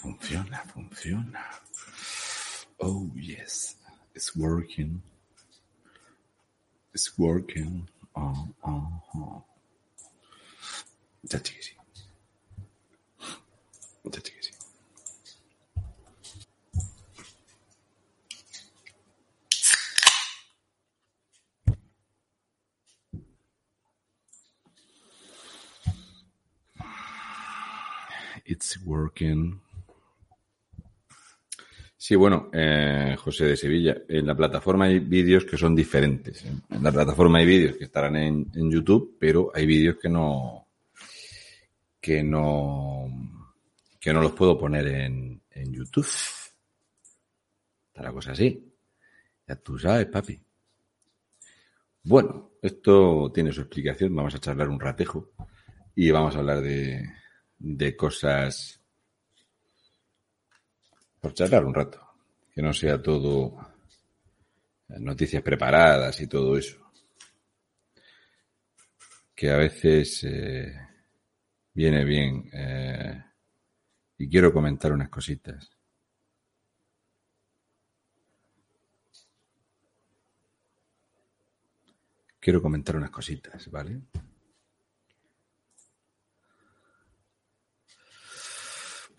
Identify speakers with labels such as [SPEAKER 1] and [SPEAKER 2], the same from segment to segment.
[SPEAKER 1] Funciona, funciona. Oh, yes. It's working. It's working. Oh, oh, oh. Ya que sí. Ya que sí. It's working. Sí, bueno, eh, José de Sevilla, en la plataforma hay vídeos que son diferentes. En la plataforma hay vídeos que estarán en, en YouTube, pero hay vídeos que no, que no, que no los puedo poner en, en YouTube. Está la cosa así. Ya tú sabes, papi. Bueno, esto tiene su explicación. Vamos a charlar un ratejo y vamos a hablar de, de cosas por charlar un rato. Que no sea todo noticias preparadas y todo eso. Que a veces eh, viene bien. eh, y quiero comentar unas cositas. Quiero comentar unas cositas, ¿vale?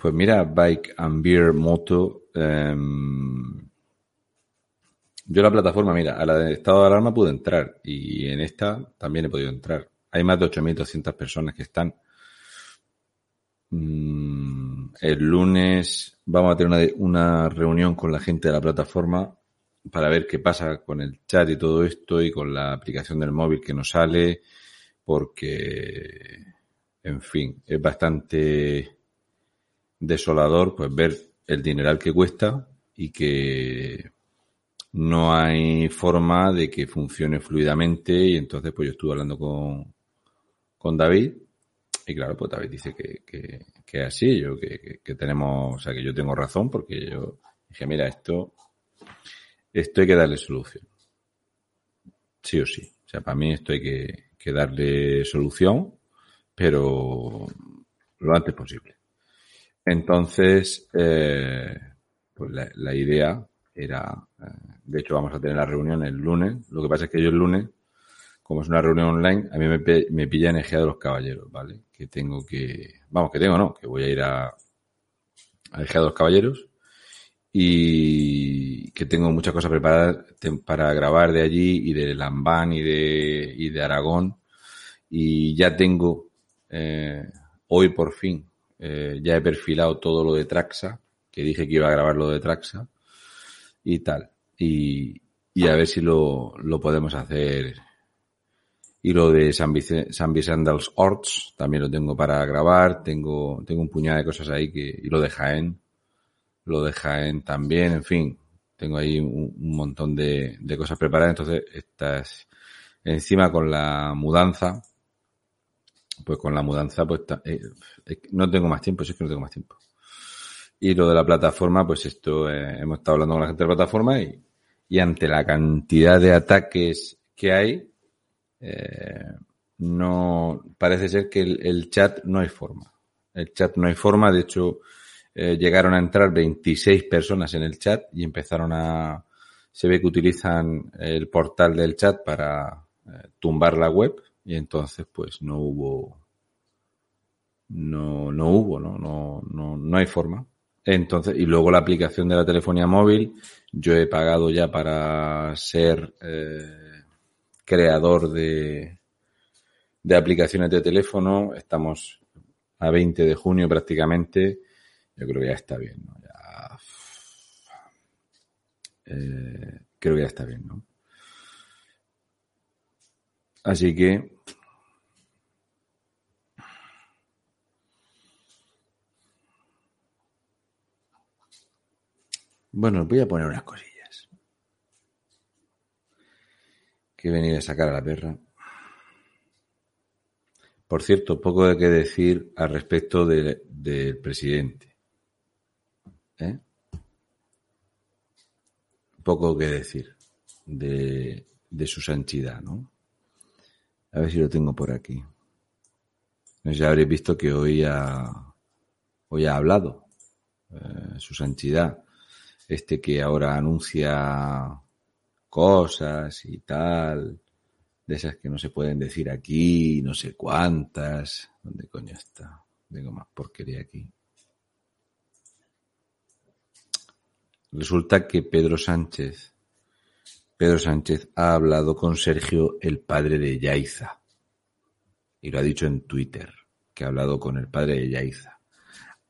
[SPEAKER 1] Pues mira, Bike and Beer Moto. em, yo la plataforma, mira, a la de estado de alarma pude entrar y en esta también he podido entrar. Hay más de 8.200 personas que están. Mm, el lunes vamos a tener una, una reunión con la gente de la plataforma para ver qué pasa con el chat y todo esto y con la aplicación del móvil que nos sale, porque, en fin, es bastante desolador pues ver el dineral que cuesta y que no hay forma de que funcione fluidamente. Y entonces pues yo estuve hablando con, con David y claro pues David dice que, que, que es así. Yo que, que, tenemos o sea que yo tengo razón porque yo dije mira esto esto hay que darle solución. Sí o sí. O sea para mí esto hay que, que darle solución pero lo antes posible entonces, eh, pues la, la idea era, eh, de hecho vamos a tener la reunión el lunes, lo que pasa es que yo el lunes, como es una reunión online, a mí me, me pilla en de los Caballeros, ¿vale? Que tengo que, vamos, que tengo no, que voy a ir a, a de los Caballeros y que tengo muchas cosas preparadas para grabar de allí y de Lambán y de, y de Aragón. Y ya tengo, eh, hoy por fin, eh, ya he perfilado todo lo de Traxa, que dije que iba a grabar lo de Traxa y tal. Y, y a ver si lo, lo podemos hacer. Y lo de San, Vice- San Vicendals Orts también lo tengo para grabar. Tengo, tengo un puñado de cosas ahí que, y lo de Jaén. Lo de Jaén también, en fin. Tengo ahí un, un montón de, de cosas preparadas. Entonces, estas, encima con la mudanza, pues con la mudanza, pues eh, eh, no tengo más tiempo, si es que no tengo más tiempo. Y lo de la plataforma, pues esto, eh, hemos estado hablando con la gente de la plataforma y, y ante la cantidad de ataques que hay, eh, no, parece ser que el, el chat no hay forma. El chat no hay forma, de hecho, eh, llegaron a entrar 26 personas en el chat y empezaron a, se ve que utilizan el portal del chat para eh, tumbar la web y entonces pues no hubo, no, no hubo, ¿no? No, no, no hay forma. Entonces, y luego la aplicación de la telefonía móvil, yo he pagado ya para ser eh, creador de, de aplicaciones de teléfono. Estamos a 20 de junio prácticamente. Yo creo que ya está bien, ¿no? Ya, eh, creo que ya está bien, ¿no? Así que Bueno, voy a poner unas cosillas. Que he venido a sacar a la perra. Por cierto, poco de qué decir al respecto del presidente. ¿Eh? Poco que decir de, su santidad, ¿no? A ver si lo tengo por aquí. Ya habréis visto que hoy ha, hoy ha hablado eh, su santidad este que ahora anuncia cosas y tal, de esas que no se pueden decir aquí, no sé cuántas. ¿Dónde coño está? Tengo más porquería aquí. Resulta que Pedro Sánchez, Pedro Sánchez ha hablado con Sergio, el padre de Yaiza. Y lo ha dicho en Twitter, que ha hablado con el padre de Yaiza.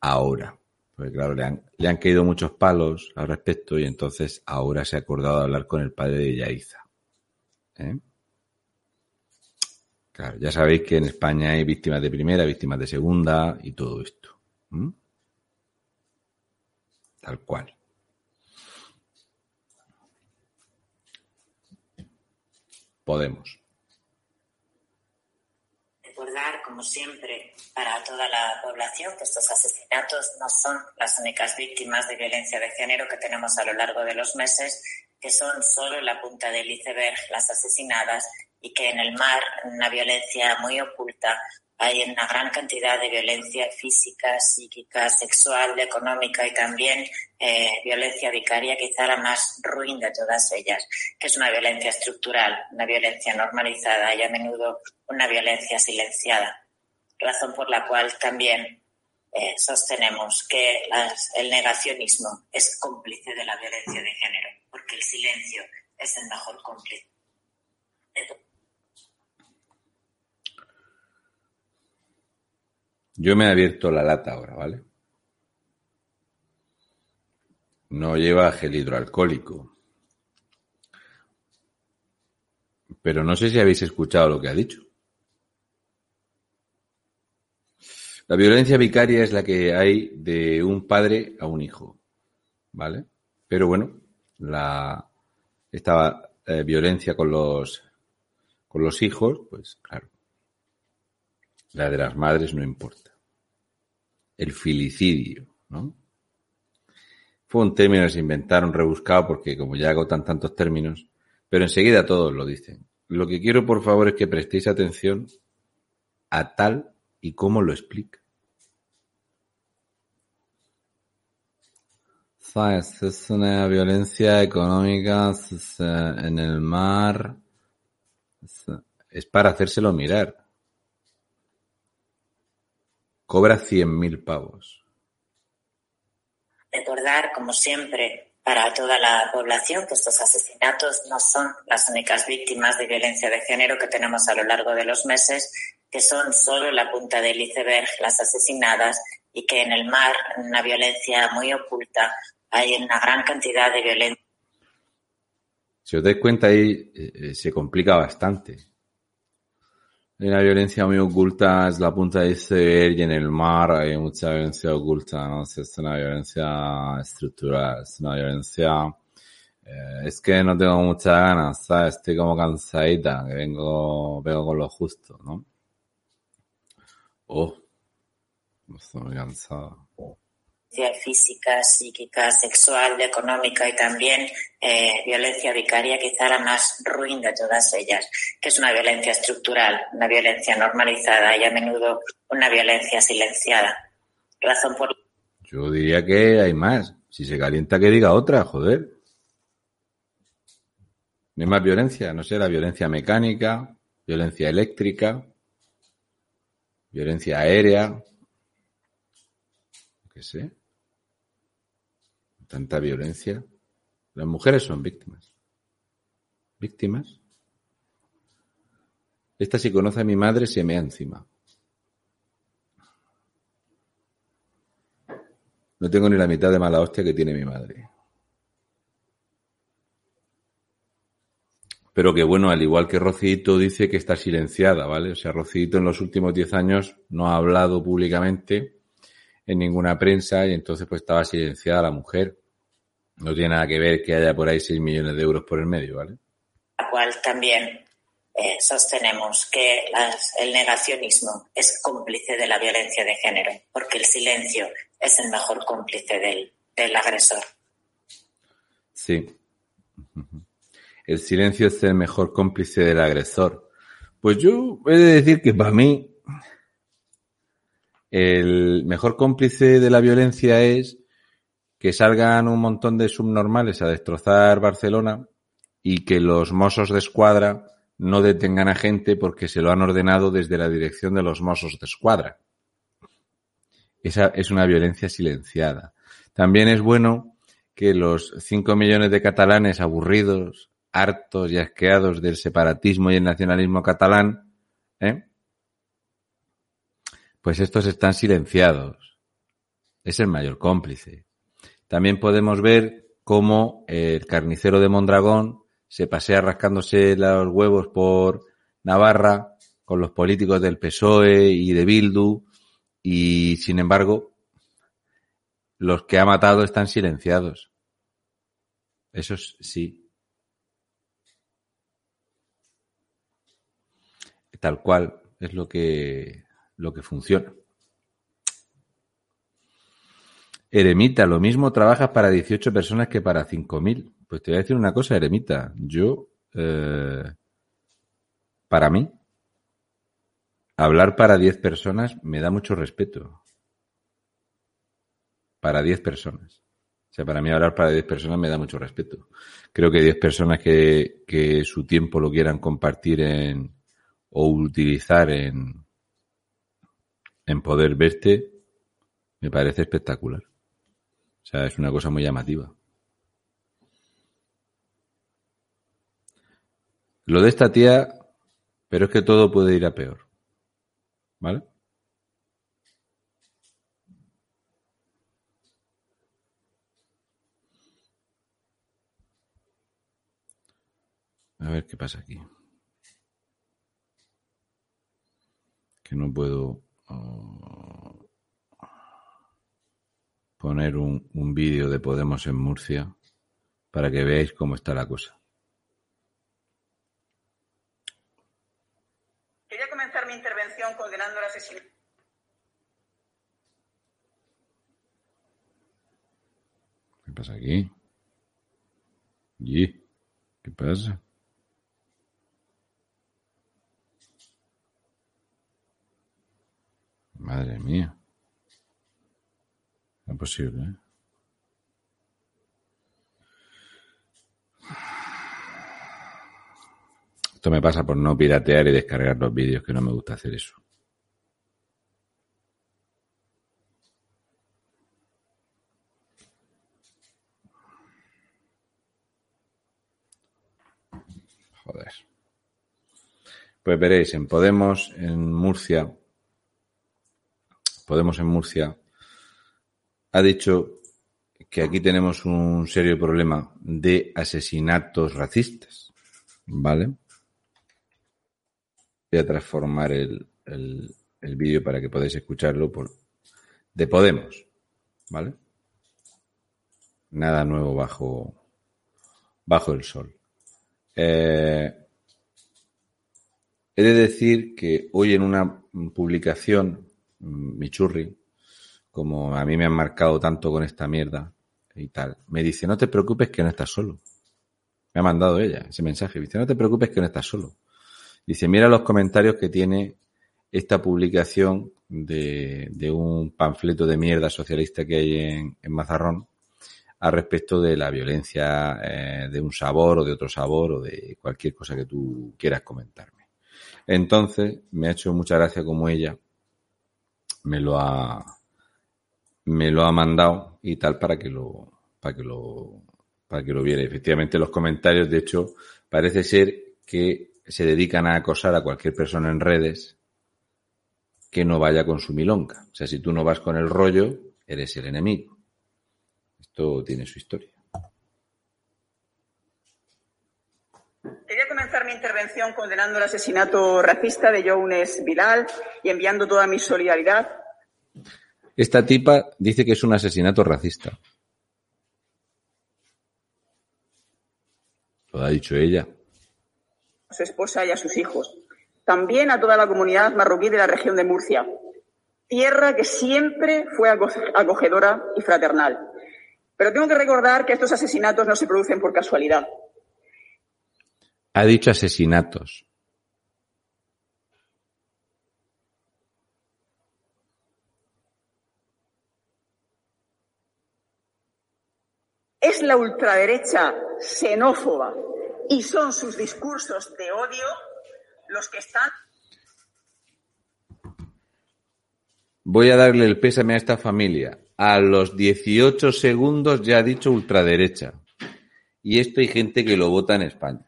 [SPEAKER 1] Ahora, porque claro, le han, le han caído muchos palos al respecto y entonces ahora se ha acordado de hablar con el padre de Yaiza. ¿Eh? Claro, ya sabéis que en España hay víctimas de primera, víctimas de segunda y todo esto. Tal cual. Podemos.
[SPEAKER 2] Como siempre, para toda la población que estos asesinatos no son las únicas víctimas de violencia de género que tenemos a lo largo de los meses, que son solo la punta del iceberg las asesinadas y que en el mar una violencia muy oculta hay una gran cantidad de violencia física, psíquica, sexual, económica y también eh, violencia vicaria, quizá la más ruin de todas ellas, que es una violencia estructural, una violencia normalizada y a menudo una violencia silenciada, razón por la cual también eh, sostenemos que el negacionismo es cómplice de la violencia de género, porque el silencio es el mejor cómplice.
[SPEAKER 1] Yo me he abierto la lata ahora, ¿vale? No lleva gel hidroalcohólico. Pero no sé si habéis escuchado lo que ha dicho. La violencia vicaria es la que hay de un padre a un hijo, ¿vale? Pero bueno, la esta eh, violencia con los con los hijos, pues claro, la de las madres no importa. El filicidio, ¿no? Fue un término que se inventaron rebuscado porque como ya agotan tantos términos, pero enseguida todos lo dicen. Lo que quiero, por favor, es que prestéis atención a tal y cómo lo explica. ¿Sabes? Es una violencia económica en el mar. Es para hacérselo mirar. Cobra cien mil pavos.
[SPEAKER 2] Recordar, como siempre, para toda la población que estos asesinatos no son las únicas víctimas de violencia de género que tenemos a lo largo de los meses, que son solo la punta del iceberg las asesinadas y que en el mar una violencia muy oculta hay una gran cantidad de violencia.
[SPEAKER 1] Si os dais cuenta ahí eh, eh, se complica bastante la violencia muy oculta es la punta de iceberg y en el mar hay mucha violencia oculta, ¿no? es una violencia estructural, es una violencia... Eh, es que no tengo muchas ganas, ¿sabes? Estoy como cansadita, que vengo, vengo con lo justo, ¿no? Oh, estoy muy cansado
[SPEAKER 2] física, psíquica, sexual, económica y también eh, violencia vicaria, quizá la más ruin de todas ellas, que es una violencia estructural, una violencia normalizada y a menudo una violencia silenciada. Razón por.
[SPEAKER 1] Yo diría que hay más. Si se calienta, que diga otra, joder. No hay más violencia, no sé, la violencia mecánica, violencia eléctrica, violencia aérea, qué sé tanta violencia. Las mujeres son víctimas. ¿Víctimas? Esta si conoce a mi madre se me encima. No tengo ni la mitad de mala hostia que tiene mi madre. Pero que bueno, al igual que Rocito dice que está silenciada, ¿vale? O sea, Rocito en los últimos 10 años no ha hablado públicamente en ninguna prensa y entonces pues estaba silenciada la mujer No tiene nada que ver que haya por ahí 6 millones de euros por el medio, ¿vale?
[SPEAKER 2] La cual también eh, sostenemos que el negacionismo es cómplice de la violencia de género, porque el silencio es el mejor cómplice del, del agresor.
[SPEAKER 1] Sí. El silencio es el mejor cómplice del agresor. Pues yo he de decir que para mí el mejor cómplice de la violencia es que salgan un montón de subnormales a destrozar Barcelona y que los mozos de escuadra no detengan a gente porque se lo han ordenado desde la dirección de los mozos de escuadra. Esa es una violencia silenciada. También es bueno que los cinco millones de catalanes aburridos, hartos y asqueados del separatismo y el nacionalismo catalán, ¿eh? pues estos están silenciados. Es el mayor cómplice. También podemos ver cómo el carnicero de Mondragón se pasea rascándose los huevos por Navarra con los políticos del PSOE y de Bildu y sin embargo los que ha matado están silenciados. Eso sí. Tal cual es lo que lo que funciona. Eremita, lo mismo trabajas para 18 personas que para 5.000. Pues te voy a decir una cosa, Eremita. Yo, eh, para mí, hablar para 10 personas me da mucho respeto. Para 10 personas. O sea, para mí hablar para 10 personas me da mucho respeto. Creo que 10 personas que, que su tiempo lo quieran compartir en, o utilizar en, en poder verte, me parece espectacular. O sea, es una cosa muy llamativa. Lo de esta tía, pero es que todo puede ir a peor. ¿Vale? A ver qué pasa aquí. Que no puedo poner un, un vídeo de Podemos en Murcia para que veáis cómo está la cosa.
[SPEAKER 3] Quería comenzar mi intervención condenando el asesinato.
[SPEAKER 1] ¿Qué pasa aquí? ¿Y? ¿Qué pasa? Madre mía. No es posible, ¿eh? Esto me pasa por no piratear y descargar los vídeos, que no me gusta hacer eso. Joder. Pues veréis, en Podemos, en Murcia, Podemos en Murcia, ha dicho que aquí tenemos un serio problema de asesinatos racistas. ¿Vale? Voy a transformar el, el, vídeo para que podáis escucharlo por, de Podemos. ¿Vale? Nada nuevo bajo, bajo el sol. Eh, he de decir que hoy en una publicación Michurri, como a mí me han marcado tanto con esta mierda y tal, me dice, no te preocupes que no estás solo. Me ha mandado ella ese mensaje. Dice, no te preocupes que no estás solo. Dice, mira los comentarios que tiene esta publicación de, de un panfleto de mierda socialista que hay en, en Mazarrón al respecto de la violencia eh, de un sabor o de otro sabor o de cualquier cosa que tú quieras comentarme. Entonces, me ha hecho mucha gracia como ella me lo ha me lo ha mandado y tal para que lo para que lo para que lo viera. Efectivamente, los comentarios, de hecho, parece ser que se dedican a acosar a cualquier persona en redes que no vaya con su milonga. O sea, si tú no vas con el rollo, eres el enemigo. Esto tiene su historia.
[SPEAKER 3] Quería comenzar mi intervención condenando el asesinato racista de Jones Bilal y enviando toda mi solidaridad.
[SPEAKER 1] Esta tipa dice que es un asesinato racista. Lo ha dicho ella.
[SPEAKER 3] A su esposa y a sus hijos. También a toda la comunidad marroquí de la región de Murcia. Tierra que siempre fue acogedora y fraternal. Pero tengo que recordar que estos asesinatos no se producen por casualidad.
[SPEAKER 1] Ha dicho asesinatos.
[SPEAKER 3] Es la ultraderecha xenófoba y son sus discursos de odio los que están.
[SPEAKER 1] Voy a darle el pésame a esta familia. A los 18 segundos ya ha dicho ultraderecha. Y esto hay gente que lo vota en España.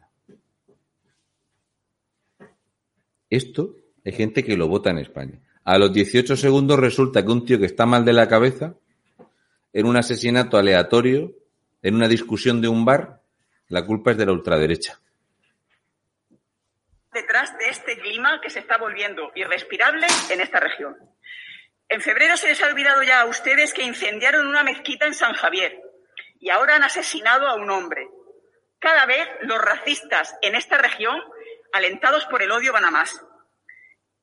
[SPEAKER 1] Esto hay gente que lo vota en España. A los 18 segundos resulta que un tío que está mal de la cabeza, en un asesinato aleatorio, en una discusión de un bar, la culpa es de la ultraderecha.
[SPEAKER 3] Detrás de este clima que se está volviendo irrespirable en esta región. En febrero se les ha olvidado ya a ustedes que incendiaron una mezquita en San Javier y ahora han asesinado a un hombre. Cada vez los racistas en esta región, alentados por el odio, van a más.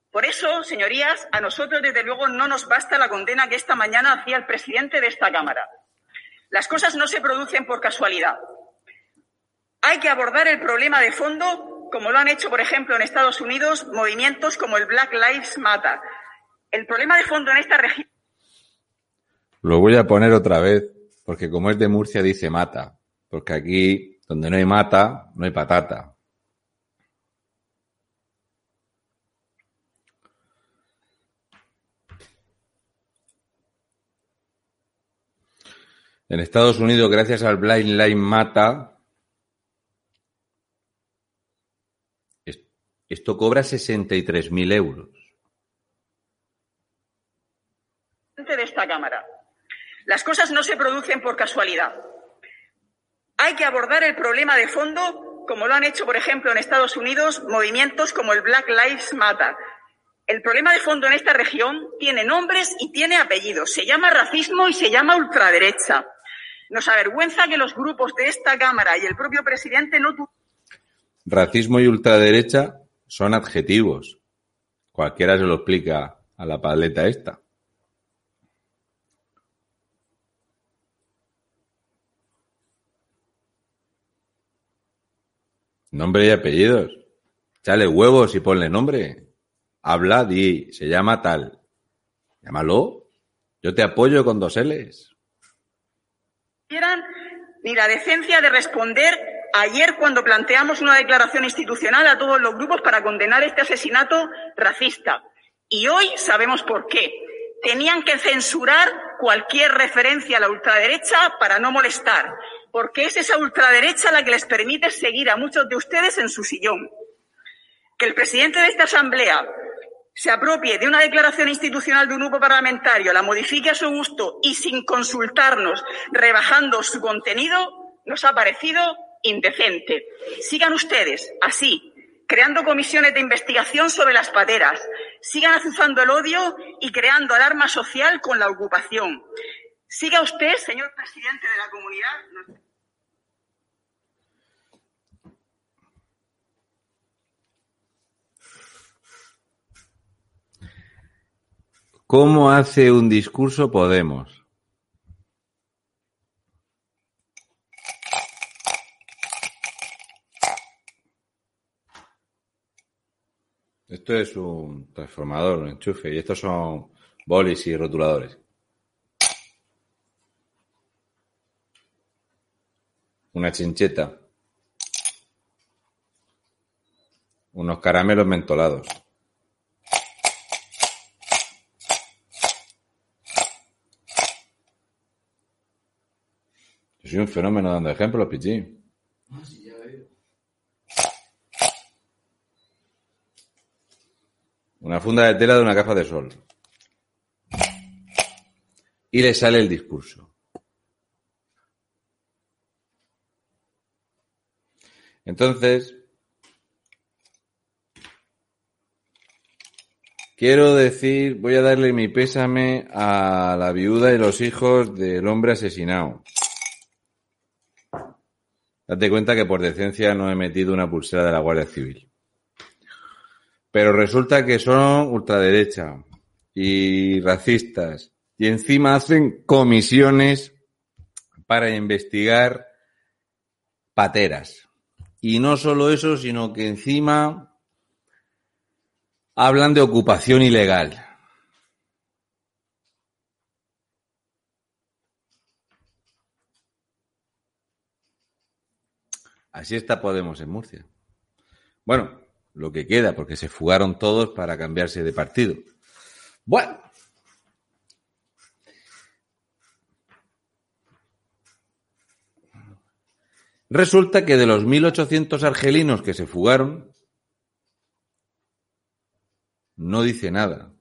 [SPEAKER 3] Por eso, señorías, a nosotros desde luego no nos basta la condena que esta mañana hacía el presidente de esta Cámara. Las cosas no se producen por casualidad. Hay que abordar el problema de fondo, como lo han hecho, por ejemplo, en Estados Unidos, movimientos como el Black Lives Matter. El problema de fondo en esta región.
[SPEAKER 1] Lo voy a poner otra vez, porque como es de Murcia dice mata, porque aquí donde no hay mata, no hay patata. En Estados Unidos, gracias al Blind Line Mata, esto cobra 63.000 euros.
[SPEAKER 3] De esta Cámara. Las cosas no se producen por casualidad. Hay que abordar el problema de fondo, como lo han hecho, por ejemplo, en Estados Unidos, movimientos como el Black Lives Matter. El problema de fondo en esta región tiene nombres y tiene apellidos. Se llama racismo y se llama ultraderecha. Nos avergüenza que los grupos de esta Cámara y el propio presidente no
[SPEAKER 1] Racismo y ultraderecha son adjetivos. Cualquiera se lo explica a la paleta esta. Nombre y apellidos. Chale huevos y ponle nombre. Habla, di, se llama tal. Llámalo. Yo te apoyo con dos L's
[SPEAKER 3] ni la decencia de responder ayer cuando planteamos una declaración institucional a todos los grupos para condenar este asesinato racista. Y hoy sabemos por qué. Tenían que censurar cualquier referencia a la ultraderecha para no molestar, porque es esa ultraderecha la que les permite seguir a muchos de ustedes en su sillón. Que el presidente de esta Asamblea se apropie de una declaración institucional de un grupo parlamentario, la modifique a su gusto y sin consultarnos, rebajando su contenido, nos ha parecido indecente. Sigan ustedes así, creando comisiones de investigación sobre las pateras. Sigan azuzando el odio y creando alarma social con la ocupación. Siga usted, señor presidente de la comunidad.
[SPEAKER 1] ¿Cómo hace un discurso Podemos? Esto es un transformador, un enchufe, y estos son bolis y rotuladores. Una chincheta. Unos caramelos mentolados. Soy un fenómeno dando ejemplos, Pichi. Una funda de tela de una caja de sol. Y le sale el discurso. Entonces, quiero decir, voy a darle mi pésame a la viuda y los hijos del hombre asesinado. Date cuenta que por decencia no he metido una pulsera de la Guardia Civil. Pero resulta que son ultraderecha y racistas. Y encima hacen comisiones para investigar pateras. Y no solo eso, sino que encima hablan de ocupación ilegal. Así está Podemos en Murcia. Bueno, lo que queda, porque se fugaron todos para cambiarse de partido. Bueno. Resulta que de los 1.800 argelinos que se fugaron, no dice nada.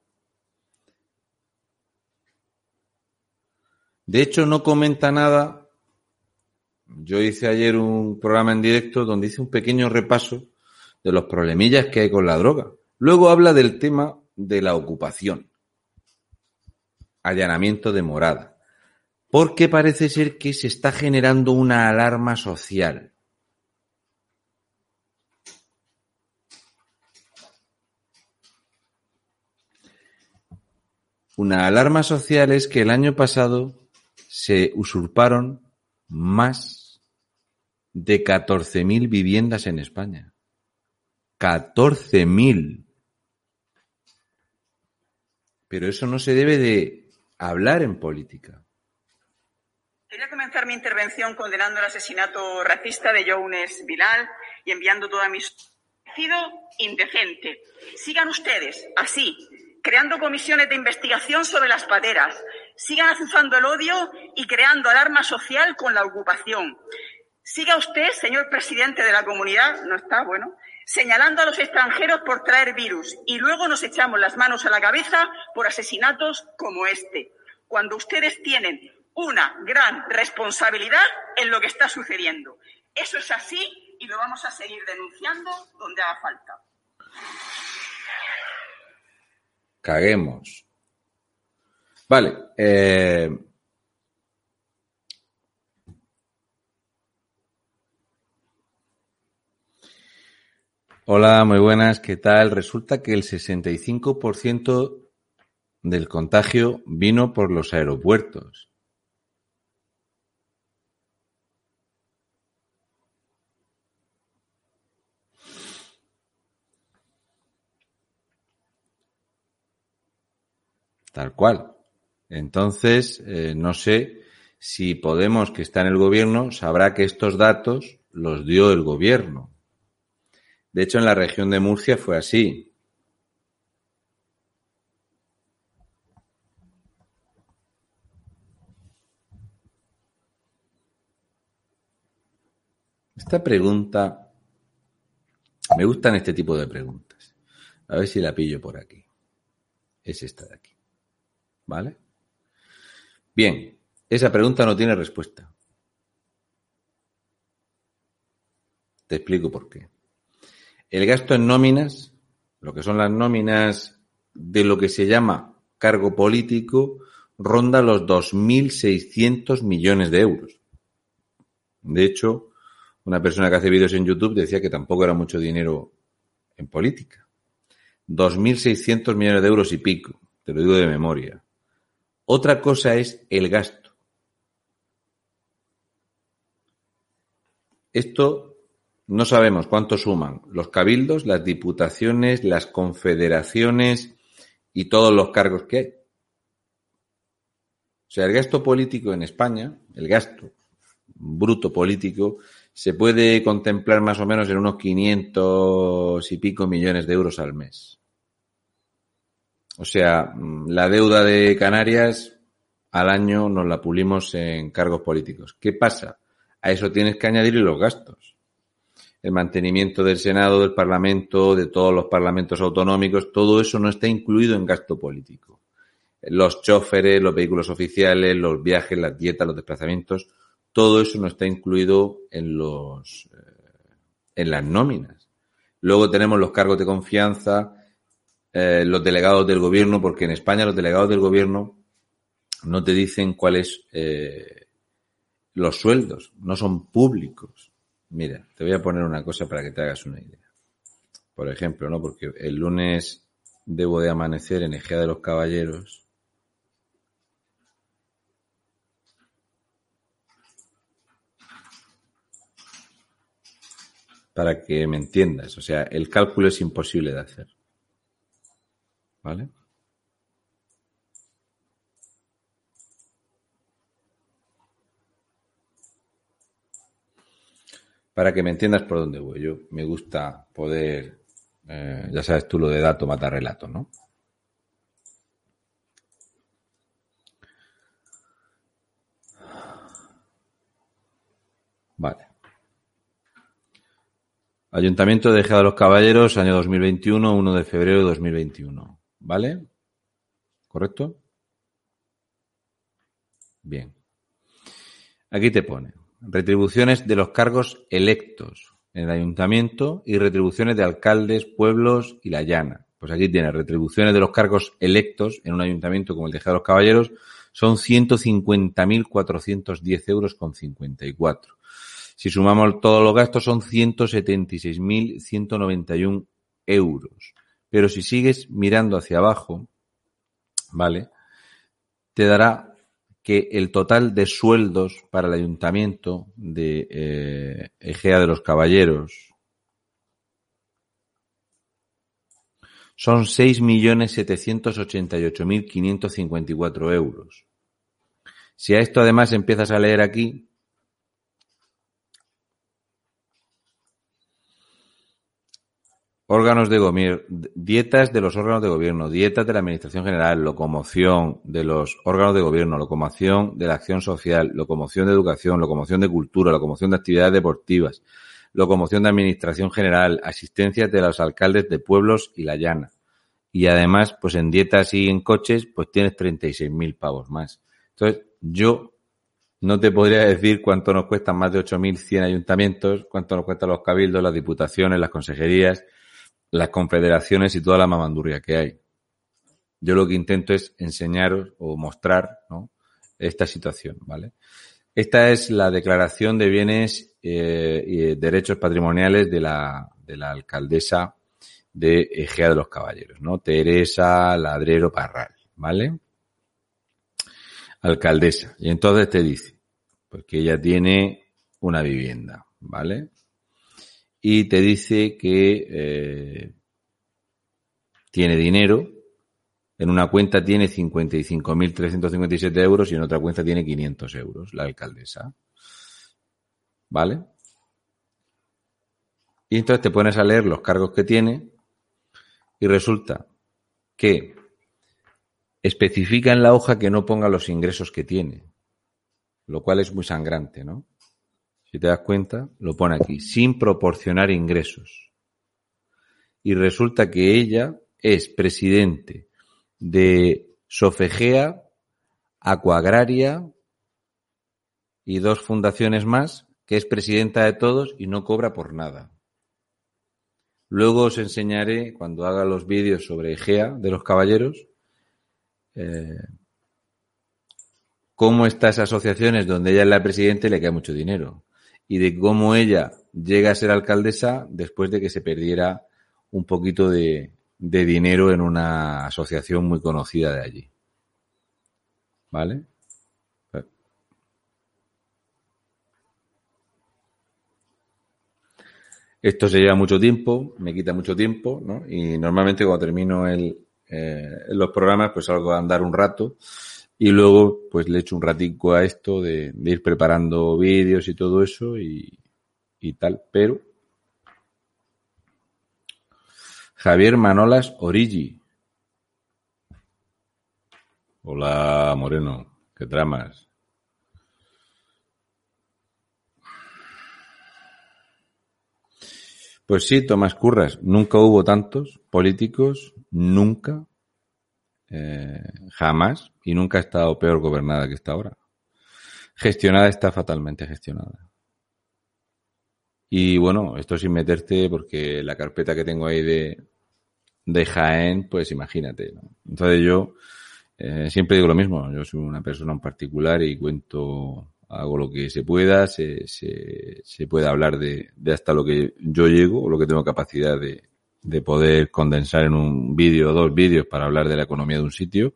[SPEAKER 1] De hecho, no comenta nada. Yo hice ayer un programa en directo donde hice un pequeño repaso de los problemillas que hay con la droga. Luego habla del tema de la ocupación, allanamiento de morada, porque parece ser que se está generando una alarma social. Una alarma social es que el año pasado se usurparon más de 14.000 viviendas en España. 14.000. Pero eso no se debe de hablar en política.
[SPEAKER 3] Quería comenzar mi intervención condenando el asesinato racista de Jones Bilal y enviando toda mi indecente. Sigan ustedes así, creando comisiones de investigación sobre las pateras. Sigan azuzando el odio y creando alarma social con la ocupación. Siga usted, señor presidente de la comunidad, no está bueno, señalando a los extranjeros por traer virus y luego nos echamos las manos a la cabeza por asesinatos como este, cuando ustedes tienen una gran responsabilidad en lo que está sucediendo. Eso es así y lo vamos a seguir denunciando donde haga falta.
[SPEAKER 1] Caguemos. Vale. Eh, Hola, muy buenas, ¿qué tal? Resulta que el 65% del contagio vino por los aeropuertos. Tal cual. Entonces, eh, no sé si Podemos, que está en el gobierno, sabrá que estos datos los dio el gobierno. De hecho, en la región de Murcia fue así. Esta pregunta, me gustan este tipo de preguntas. A ver si la pillo por aquí. Es esta de aquí. ¿Vale? Bien, esa pregunta no tiene respuesta. Te explico por qué. El gasto en nóminas, lo que son las nóminas de lo que se llama cargo político, ronda los 2.600 millones de euros. De hecho, una persona que hace vídeos en YouTube decía que tampoco era mucho dinero en política. 2.600 millones de euros y pico, te lo digo de memoria. Otra cosa es el gasto. Esto no sabemos cuánto suman los cabildos, las diputaciones, las confederaciones y todos los cargos que hay. O sea, el gasto político en España, el gasto bruto político, se puede contemplar más o menos en unos 500 y pico millones de euros al mes. O sea, la deuda de Canarias al año nos la pulimos en cargos políticos. ¿Qué pasa? A eso tienes que añadir los gastos el mantenimiento del Senado, del Parlamento, de todos los parlamentos autonómicos, todo eso no está incluido en gasto político. Los choferes, los vehículos oficiales, los viajes, las dietas, los desplazamientos, todo eso no está incluido en los eh, en las nóminas. Luego tenemos los cargos de confianza, eh, los delegados del gobierno, porque en España los delegados del gobierno no te dicen cuáles eh, los sueldos, no son públicos. Mira, te voy a poner una cosa para que te hagas una idea. Por ejemplo, ¿no? Porque el lunes debo de amanecer en Ejea de los Caballeros. Para que me entiendas. O sea, el cálculo es imposible de hacer. ¿Vale? Para que me entiendas por dónde voy. Yo me gusta poder eh, ya sabes tú lo de dato mata relato, ¿no? Vale. Ayuntamiento de Ejea de los Caballeros, año 2021, 1 de febrero de 2021. ¿Vale? ¿Correcto? Bien. Aquí te pone retribuciones de los cargos electos en el ayuntamiento y retribuciones de alcaldes, pueblos y la llana. Pues aquí tiene retribuciones de los cargos electos en un ayuntamiento como el de los Caballeros son 150.410 euros con 54. Si sumamos todos los gastos son 176.191 euros. Pero si sigues mirando hacia abajo, ¿vale? Te dará que el total de sueldos para el ayuntamiento de eh, Egea de los Caballeros son 6.788.554 euros. Si a esto además empiezas a leer aquí, órganos de gobierno, dietas de los órganos de gobierno, dietas de la Administración General, locomoción de los órganos de gobierno, locomoción de la acción social, locomoción de educación, locomoción de cultura, locomoción de actividades deportivas, locomoción de Administración General, asistencia de los alcaldes de pueblos y la llana. Y además, pues en dietas y en coches, pues tienes 36.000 pavos más. Entonces, yo no te podría decir cuánto nos cuestan más de 8.100 ayuntamientos, cuánto nos cuestan los cabildos, las diputaciones, las consejerías, las confederaciones y toda la mamandurria que hay. Yo lo que intento es enseñaros o mostrar esta situación, ¿vale? Esta es la declaración de bienes eh, y derechos patrimoniales de la, de la alcaldesa de Egea de los Caballeros, ¿no? Teresa Ladrero Parral, ¿vale? Alcaldesa. Y entonces te dice, pues que ella tiene una vivienda, ¿vale? Y te dice que eh, tiene dinero, en una cuenta tiene 55.357 euros y en otra cuenta tiene 500 euros, la alcaldesa. ¿Vale? Y entonces te pones a leer los cargos que tiene y resulta que especifica en la hoja que no ponga los ingresos que tiene, lo cual es muy sangrante, ¿no? Si te das cuenta, lo pone aquí, sin proporcionar ingresos. Y resulta que ella es presidente de Sofegea, Acuagraria y dos fundaciones más, que es presidenta de todos y no cobra por nada. Luego os enseñaré, cuando haga los vídeos sobre Egea de los caballeros, eh, cómo estas asociaciones donde ella es la presidenta le cae mucho dinero y de cómo ella llega a ser alcaldesa después de que se perdiera un poquito de, dinero en una asociación muy conocida de allí. ¿Vale? Esto se lleva mucho tiempo, me quita mucho tiempo, ¿no? Y normalmente cuando termino el, eh, los programas, pues salgo a andar un rato y luego, pues le echo un ratico a esto de, ir preparando vídeos y todo eso y, y tal. Pero Javier Manolas Origi. Hola, Moreno. ¿Qué tramas? Pues sí, Tomás Curras. Nunca hubo tantos políticos, nunca, eh, jamás y nunca ha estado peor gobernada que está ahora. Gestionada está fatalmente gestionada. Y bueno, esto sin meterte porque la carpeta que tengo ahí de, de Jaén, pues imagínate. Entonces yo eh, siempre digo lo mismo, yo soy una persona en particular y cuento hago lo que se pueda, se, se, puede hablar de, de, hasta lo que yo llego o lo que tengo capacidad de, de poder condensar en un vídeo o dos vídeos para hablar de la economía de un sitio.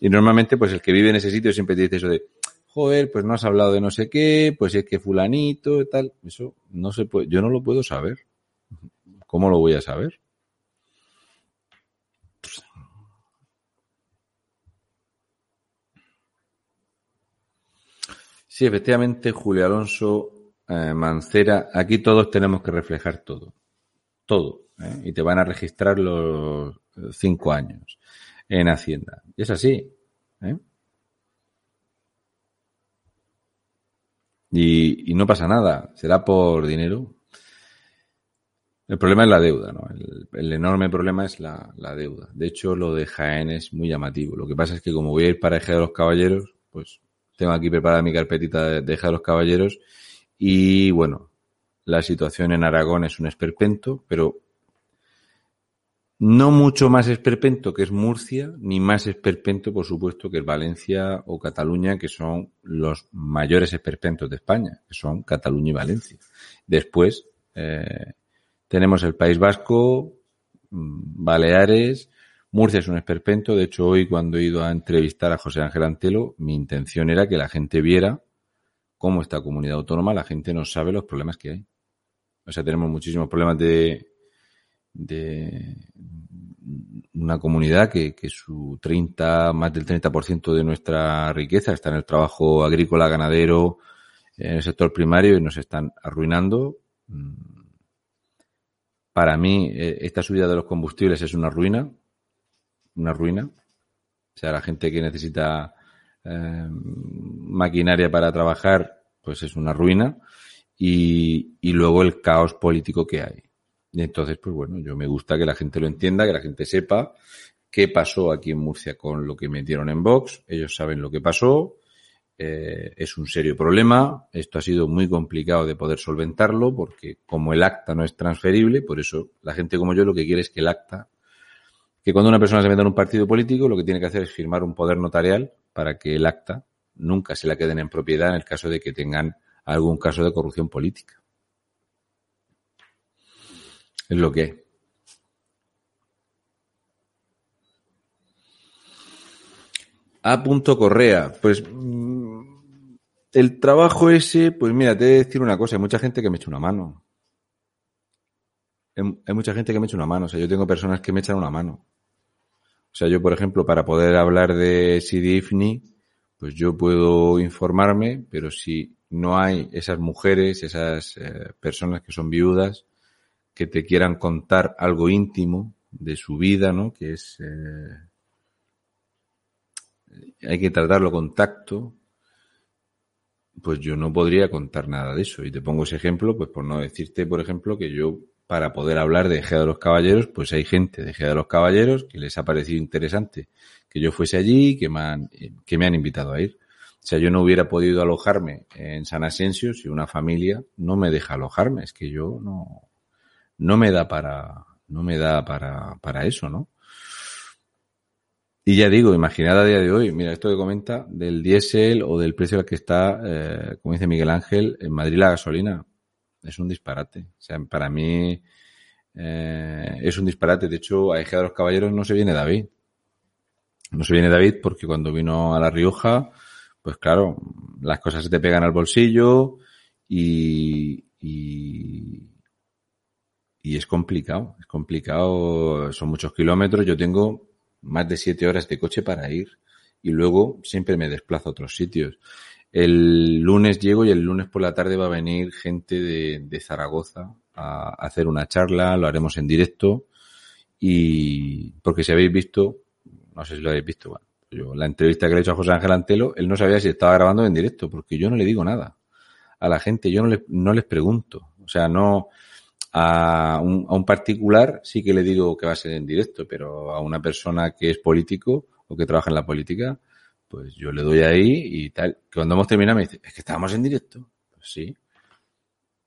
[SPEAKER 1] Y normalmente, pues el que vive en ese sitio siempre te dice eso de, joder, pues no has hablado de no sé qué, pues es que fulanito y tal. Eso no se puede, yo no lo puedo saber. ¿Cómo lo voy a saber? Sí, efectivamente, Julio Alonso eh, Mancera, aquí todos tenemos que reflejar todo. Todo. ¿Eh? Y te van a registrar los cinco años en Hacienda. Y es así. ¿eh? Y, y, no pasa nada. Será por dinero. El problema es la deuda, ¿no? El, el enorme problema es la, la, deuda. De hecho, lo de Jaén es muy llamativo. Lo que pasa es que como voy a ir para Eje de los Caballeros, pues tengo aquí preparada mi carpetita de, de Eje de los Caballeros. Y bueno, la situación en Aragón es un esperpento, pero no mucho más esperpento que es Murcia, ni más esperpento, por supuesto, que es Valencia o Cataluña, que son los mayores esperpentos de España, que son Cataluña y Valencia. Después eh, tenemos el País Vasco, mm, Baleares, Murcia es un esperpento. De hecho, hoy cuando he ido a entrevistar a José Ángel Antelo, mi intención era que la gente viera cómo esta comunidad autónoma, la gente no sabe los problemas que hay. O sea, tenemos muchísimos problemas de, de una comunidad que, que, su 30, más del 30% de nuestra riqueza está en el trabajo agrícola, ganadero, en el sector primario y nos están arruinando. Para mí, eh, esta subida de los combustibles es una ruina, una ruina. O sea, la gente que necesita eh, maquinaria para trabajar, pues es una ruina. Y, y luego el caos político que hay. Entonces, pues bueno, yo me gusta que la gente lo entienda, que la gente sepa qué pasó aquí en Murcia con lo que metieron en Vox. Ellos saben lo que pasó. Eh, es un serio problema. Esto ha sido muy complicado de poder solventarlo porque como el acta no es transferible, por eso la gente como yo lo que quiere es que el acta, que cuando una persona se meta en un partido político, lo que tiene que hacer es firmar un poder notarial para que el acta nunca se la queden en propiedad en el caso de que tengan algún caso de corrupción política. Es lo que es. A. Correa. Pues mm, el trabajo ese, pues mira, te voy a decir una cosa, hay mucha gente que me echa una mano. Hay mucha gente que me echa una mano. O sea, yo tengo personas que me echan una mano. O sea, yo, por ejemplo, para poder hablar de CDIFNI, pues yo puedo informarme, pero si no hay esas mujeres, esas eh, personas que son viudas, que te quieran contar algo íntimo de su vida, ¿no? Que es eh, hay que tratarlo con tacto. Pues yo no podría contar nada de eso. Y te pongo ese ejemplo, pues por no decirte, por ejemplo, que yo para poder hablar de Ejea de los Caballeros, pues hay gente de Ejea de los Caballeros que les ha parecido interesante que yo fuese allí, que me han, que me han invitado a ir. O sea, yo no hubiera podido alojarme en San Asensio si una familia no me deja alojarme. Es que yo no, no me da para, no me da para, para eso, ¿no? Y ya digo, imaginad a día de hoy, mira, esto que comenta del diésel o del precio al que está, eh, como dice Miguel Ángel, en Madrid la gasolina. Es un disparate. O sea, para mí eh, es un disparate. De hecho, a Eje de los Caballeros no se viene David. No se viene David porque cuando vino a La Rioja, pues claro, las cosas se te pegan al bolsillo y, y es complicado, es complicado, son muchos kilómetros, yo tengo más de siete horas de coche para ir y luego siempre me desplazo a otros sitios. El lunes llego y el lunes por la tarde va a venir gente de, Zaragoza a hacer una charla, lo haremos en directo. Y porque si habéis visto, no sé si lo habéis visto, bueno, yo la entrevista que le he hecho a José Ángel Antelo, él no sabía si estaba grabando en directo porque yo no le digo nada a la gente, yo no, le, no les pregunto, o sea, no, a un, particular sí que le digo que va a ser en directo, pero a una persona que es político o que trabaja en la política, pues yo le doy ahí y tal. Cuando hemos terminado me dice, es que estábamos en directo. Pues sí.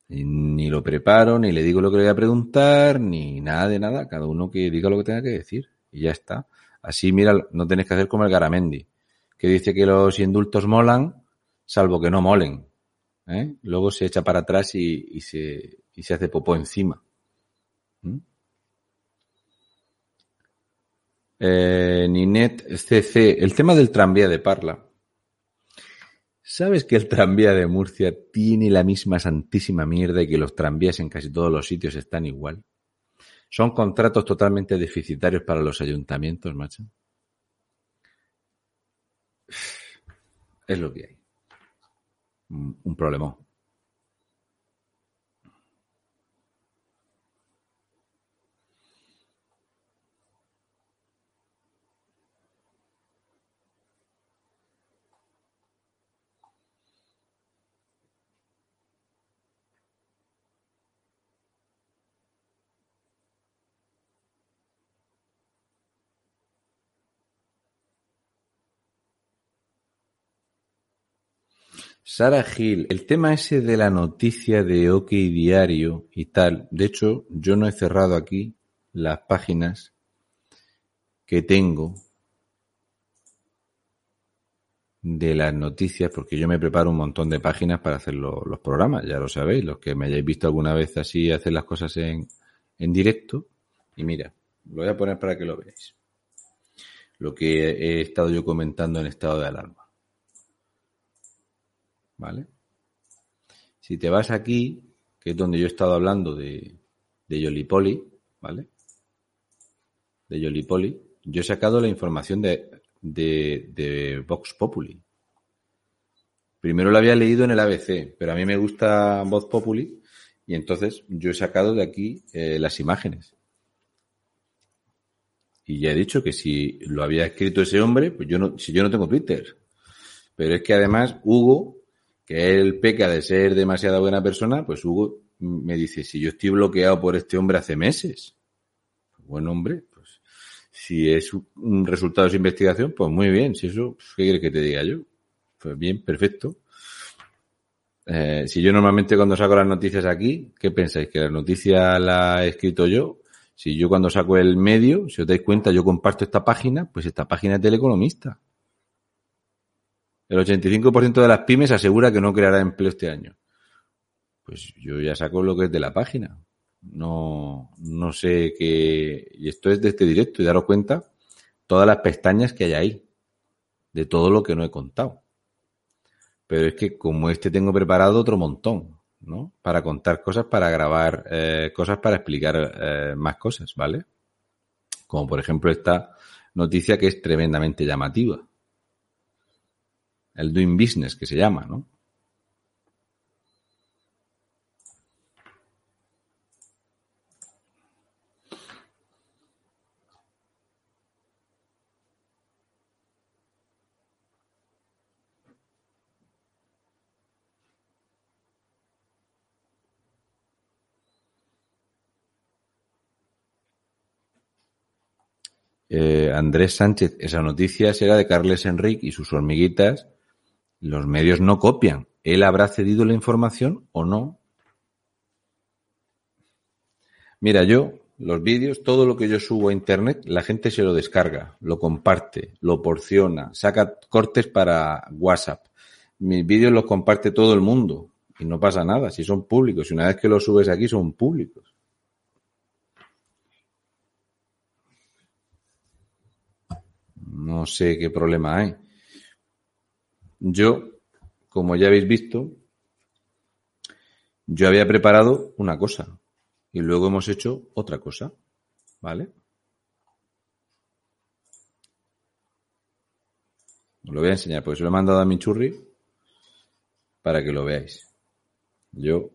[SPEAKER 1] Ni lo preparo, ni le digo lo que le voy a preguntar, ni nada de nada. Cada uno que diga lo que tenga que decir. Y ya está. Así, mira, no tenés que hacer como el Garamendi, que dice que los indultos molan, salvo que no molen. ¿eh? Luego se echa para atrás y, se, y se hace popó encima. ¿Mm? Eh, Ninet CC, el tema del tranvía de Parla. ¿Sabes que el tranvía de Murcia tiene la misma santísima mierda y que los tranvías en casi todos los sitios están igual? Son contratos totalmente deficitarios para los ayuntamientos, macho. Es lo que hay. Un problema. Sara Gil, el tema ese de la noticia de OK Diario y tal, de hecho, yo no he cerrado aquí las páginas que tengo de las noticias, porque yo me preparo un montón de páginas para hacer los programas, ya lo sabéis, los que me hayáis visto alguna vez así hacer las cosas en, en directo. Y mira, lo voy a poner para que lo veáis. Lo que he estado yo comentando en estado de alarma. ¿Vale? Si te vas aquí, que es donde yo he estado hablando de, de Yolipoli, ¿vale? De Yolipoli, yo he sacado la información de, de, de Vox Populi. Primero lo había leído en el ABC, pero a mí me gusta Vox Populi y entonces yo he sacado de aquí eh, las imágenes. Y ya he dicho que si lo había escrito ese hombre, pues yo no, si yo no tengo Twitter. Pero es que además Hugo que él peca de ser demasiada buena persona, pues Hugo me dice, si yo estoy bloqueado por este hombre hace meses. Buen hombre, pues si es un resultado de su investigación, pues muy bien. Si eso, ¿qué quiere que te diga yo? Pues bien, perfecto. Eh, si yo normalmente cuando saco las noticias aquí, ¿qué pensáis? ¿Que la noticia la he escrito yo? Si yo cuando saco el medio, si os dais cuenta, yo comparto esta página, pues esta página es del economista. El 85% de las pymes asegura que no creará empleo este año. Pues yo ya saco lo que es de la página. No, no sé qué. Y esto es de este directo, y daros cuenta todas las pestañas que hay ahí. De todo lo que no he contado. Pero es que como este tengo preparado otro montón, ¿no? Para contar cosas, para grabar eh, cosas, para explicar eh, más cosas, ¿vale? Como por ejemplo esta noticia que es tremendamente llamativa el doing business que se llama, ¿no? Eh, Andrés Sánchez, esa noticia será de Carles Enrique y sus hormiguitas los medios no copian. ¿Él habrá cedido la información o no? Mira, yo, los vídeos, todo lo que yo subo a internet, la gente se lo descarga, lo comparte, lo porciona, saca cortes para WhatsApp. Mis vídeos los comparte todo el mundo y no pasa nada, si son públicos. Y una vez que los subes aquí, son públicos. No sé qué problema hay. Yo, como ya habéis visto, yo había preparado una cosa y luego hemos hecho otra cosa, ¿vale? Os lo voy a enseñar porque se lo he mandado a mi churri para que lo veáis. Yo,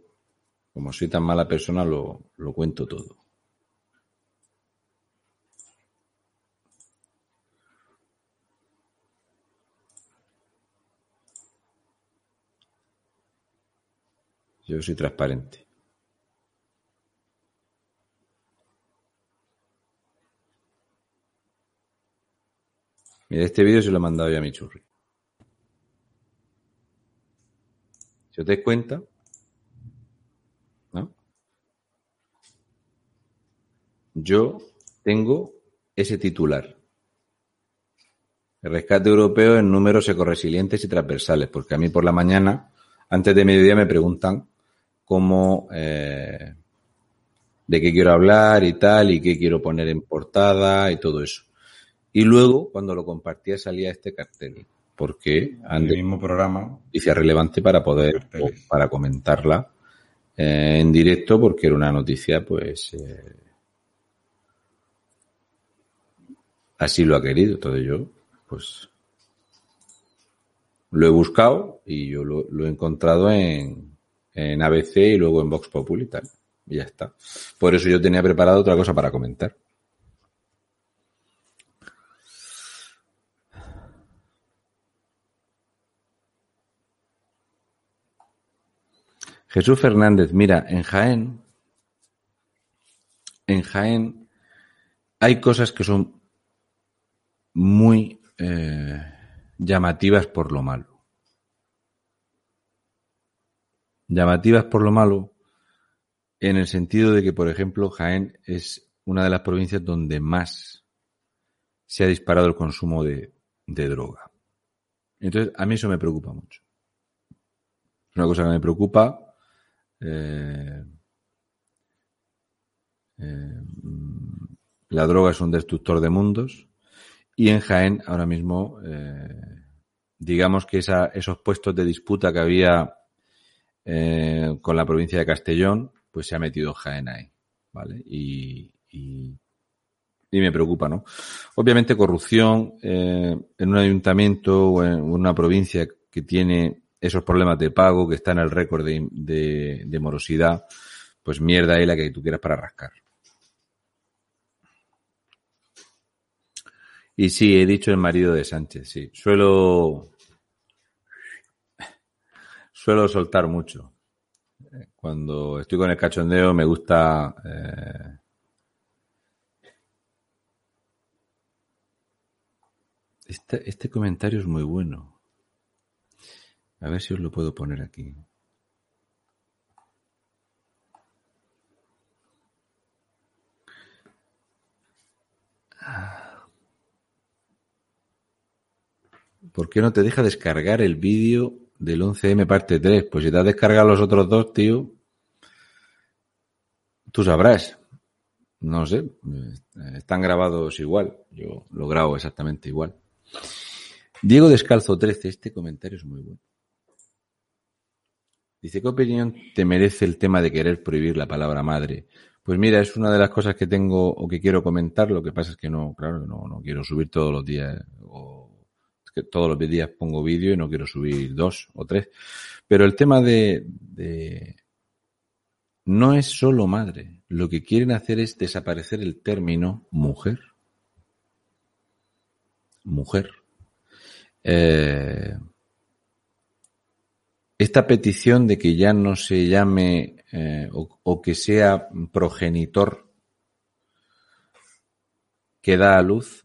[SPEAKER 1] como soy tan mala persona, lo, lo cuento todo. Yo soy transparente. Mira, este vídeo se lo he mandado yo a mi churri. Si os dais cuenta, ¿no? Yo tengo ese titular. El rescate europeo en números ecoresilientes y transversales, porque a mí por la mañana, antes de mediodía, me preguntan cómo, eh, de qué quiero hablar y tal, y qué quiero poner en portada y todo eso. Y luego, cuando lo compartía, salía este cartel, porque
[SPEAKER 4] el mismo programa
[SPEAKER 1] noticia relevante para poder, o para comentarla eh, en directo, porque era una noticia, pues, eh, así lo ha querido. Entonces yo, pues, lo he buscado y yo lo, lo he encontrado en, en ABC y luego en Vox Populi y tal. Y ya está. Por eso yo tenía preparado otra cosa para comentar. Jesús Fernández, mira, en Jaén, en Jaén hay cosas que son muy eh, llamativas por lo malo. Llamativas por lo malo en el sentido de que, por ejemplo, Jaén es una de las provincias donde más se ha disparado el consumo de, droga. Entonces, a mí eso me preocupa mucho. Es una cosa que me preocupa. Eh, eh, la droga es un destructor de mundos y en Jaén ahora mismo, eh, digamos que esa, esos puestos de disputa que había eh, con la provincia de Castellón, pues se ha metido Jaén ahí, ¿vale? Y, y, me preocupa, ¿no? Obviamente corrupción eh, en un ayuntamiento o en una provincia que tiene esos problemas de pago, que está en el récord de, de, de morosidad, pues mierda ahí la que tú quieras para rascar. Y sí, he dicho el marido de Sánchez, sí. Suelo. Suelo soltar mucho. Cuando estoy con el cachondeo me gusta. Eh, este, este comentario es muy bueno. A ver si os lo puedo poner aquí. ¿Por qué no te deja descargar el vídeo del 11M parte 3? Pues si te has descargado los otros dos, tío, tú sabrás. No sé, están grabados igual. Yo lo grabo exactamente igual. Diego Descalzo 13, este comentario es muy bueno. Dice, ¿qué opinión te merece el tema de querer prohibir la palabra madre? Pues mira, es una de las cosas que tengo o que quiero comentar. Lo que pasa es que no, claro, no, no quiero subir todos los días o que todos los días pongo vídeo y no quiero subir dos o tres. Pero el tema de, no es solo madre. Lo que quieren hacer es desaparecer el término mujer. Mujer. Eh, esta petición de que ya no se llame eh, o, que sea progenitor que da a luz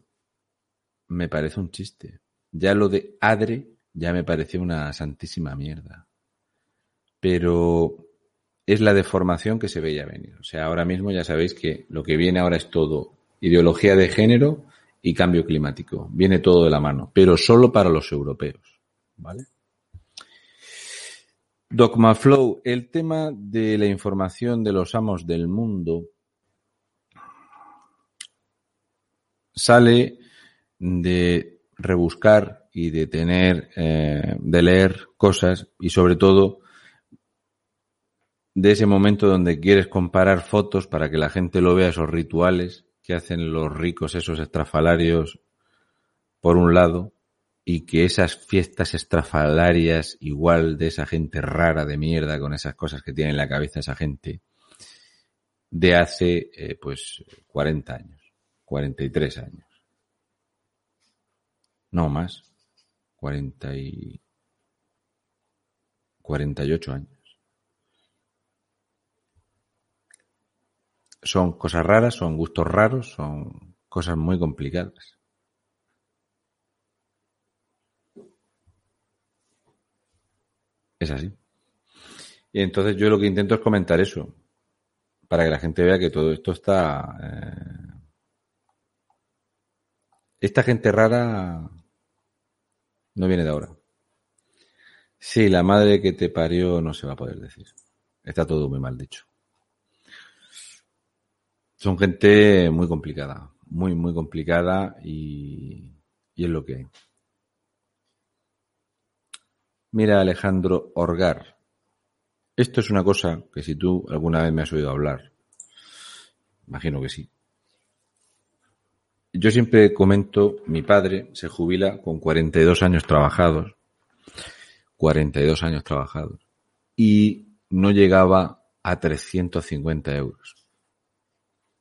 [SPEAKER 1] me parece un chiste. Ya lo de adre ya me pareció una santísima mierda. Pero es la deformación que se veía venir. O sea, ahora mismo ya sabéis que lo que viene ahora es todo ideología de género y cambio climático. Viene todo de la mano, pero solo para los europeos. ¿Vale? Dogma Flow, el tema de la información de los amos del mundo sale de rebuscar y de tener, eh, de leer cosas y sobre todo de ese momento donde quieres comparar fotos para que la gente lo vea, esos rituales que hacen los ricos, esos estrafalarios, por un lado, y que esas fiestas estrafalarias, igual de esa gente rara de mierda, con esas cosas que tiene en la cabeza esa gente, de hace, eh, pues, 40 años, 43 años. No más, 40 y 48 años. Son cosas raras, son gustos raros, son cosas muy complicadas. Es así. Y entonces yo lo que intento es comentar eso, para que la gente vea que todo esto está... Eh... Esta gente rara No viene de ahora. Sí, la madre que te parió no se va a poder decir. Está todo muy mal dicho. Son gente muy complicada, muy, muy complicada y, y es lo que hay. Mira, Alejandro Orgar. Esto es una cosa que si tú alguna vez me has oído hablar, imagino que sí. Yo siempre comento, mi padre se jubila con 42 años trabajados, 42 años trabajados, y no llegaba a 350 euros.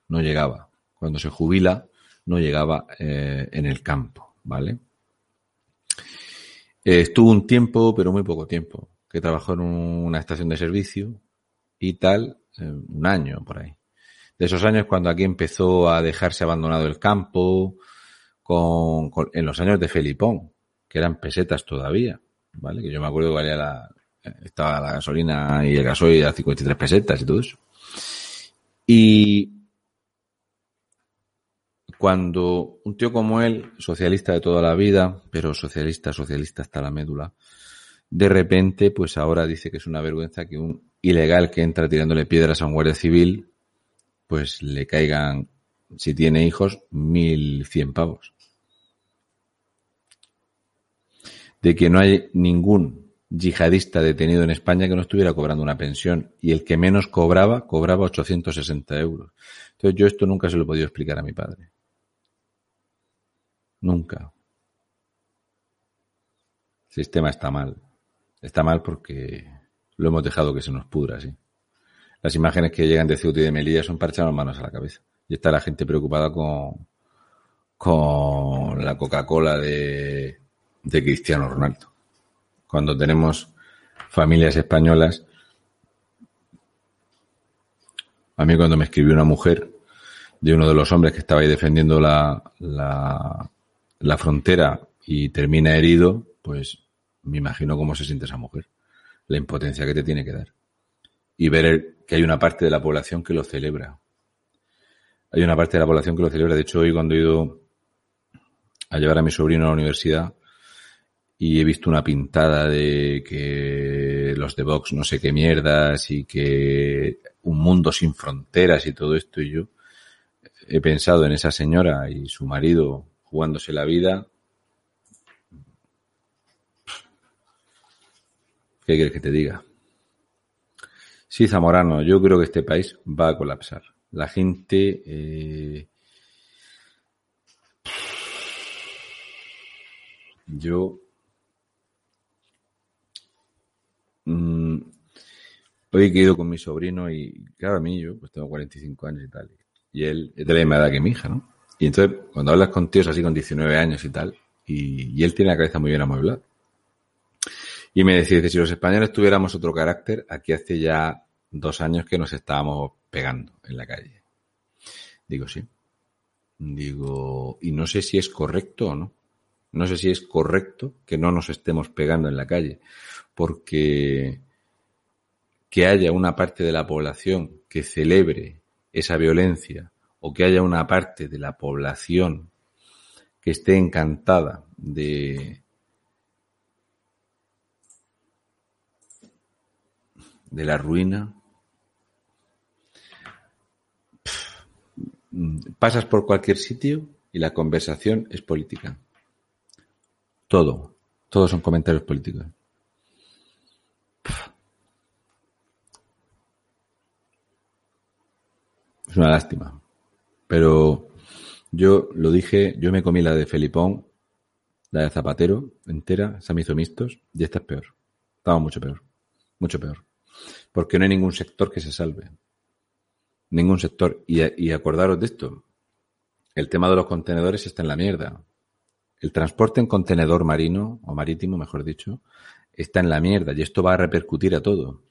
[SPEAKER 1] No llegaba. Cuando se jubila, no llegaba eh, en el campo, ¿vale? Eh, estuvo un tiempo, pero muy poco tiempo, que trabajó en una estación de servicio y tal, eh, un año por ahí. De esos años cuando aquí empezó a dejarse abandonado el campo, con, en los años de Felipón, que eran pesetas todavía, ¿vale? Que yo me acuerdo que valía la, estaba la gasolina y el gasoil a 53 pesetas y todo eso. Y cuando un tío como él, socialista de toda la vida, pero socialista, socialista hasta la médula, de repente, pues ahora dice que es una vergüenza que un ilegal que entra tirándole piedras a un guardia civil, pues le caigan, si tiene hijos, mil cien pavos. De que no hay ningún yihadista detenido en España que no estuviera cobrando una pensión y el que menos cobraba, cobraba 860 euros. Entonces yo esto nunca se lo he podido explicar a mi padre. Nunca. El sistema está mal. Está mal porque lo hemos dejado que se nos pudra, sí. Las imágenes que llegan de Ceuta y de Melilla son para echarnos manos a la cabeza. Y está la gente preocupada con, con la Coca-Cola de, de Cristiano Ronaldo. Cuando tenemos familias españolas, a mí cuando me escribió una mujer de uno de los hombres que estaba ahí defendiendo la, la, la frontera y termina herido, pues me imagino cómo se siente esa mujer. La impotencia que te tiene que dar. Y ver que hay una parte de la población que lo celebra. Hay una parte de la población que lo celebra. De hecho, hoy cuando he ido a llevar a mi sobrino a la universidad y he visto una pintada de que los de Vox no sé qué mierdas y que un mundo sin fronteras y todo esto y yo he pensado en esa señora y su marido jugándose la vida. ¿Qué quieres que te diga? Sí, Zamorano, yo creo que este país va a colapsar. La gente... Eh, yo... Mm, hoy he ido con mi sobrino y, claro, a mí yo pues tengo 45 años y tal. Y él es de la misma edad que mi hija, ¿no? Y entonces, cuando hablas con tíos así con 19 años y tal, y, él tiene la cabeza muy bien amueblada. Y me decía, si los españoles tuviéramos otro carácter, aquí hace ya dos años que nos estábamos pegando en la calle. Digo, sí. Digo, y no sé si es correcto o no. No sé si es correcto que no nos estemos pegando en la calle, porque que haya una parte de la población que celebre esa violencia o que haya una parte de la población que esté encantada de, de la ruina. Pasas por cualquier sitio y la conversación es política. Todo. Todos son comentarios políticos. Es una lástima. Pero yo lo dije, yo me comí la de Felipón, la de Zapatero entera, se me hizo mistos, y esta es peor. Estaba mucho peor. Mucho peor. Porque no hay ningún sector que se salve. Ningún sector. Y, acordaros de esto. El tema de los contenedores está en la mierda. El transporte en contenedor marino, o marítimo, mejor dicho, está en la mierda. Y esto va a repercutir a todo.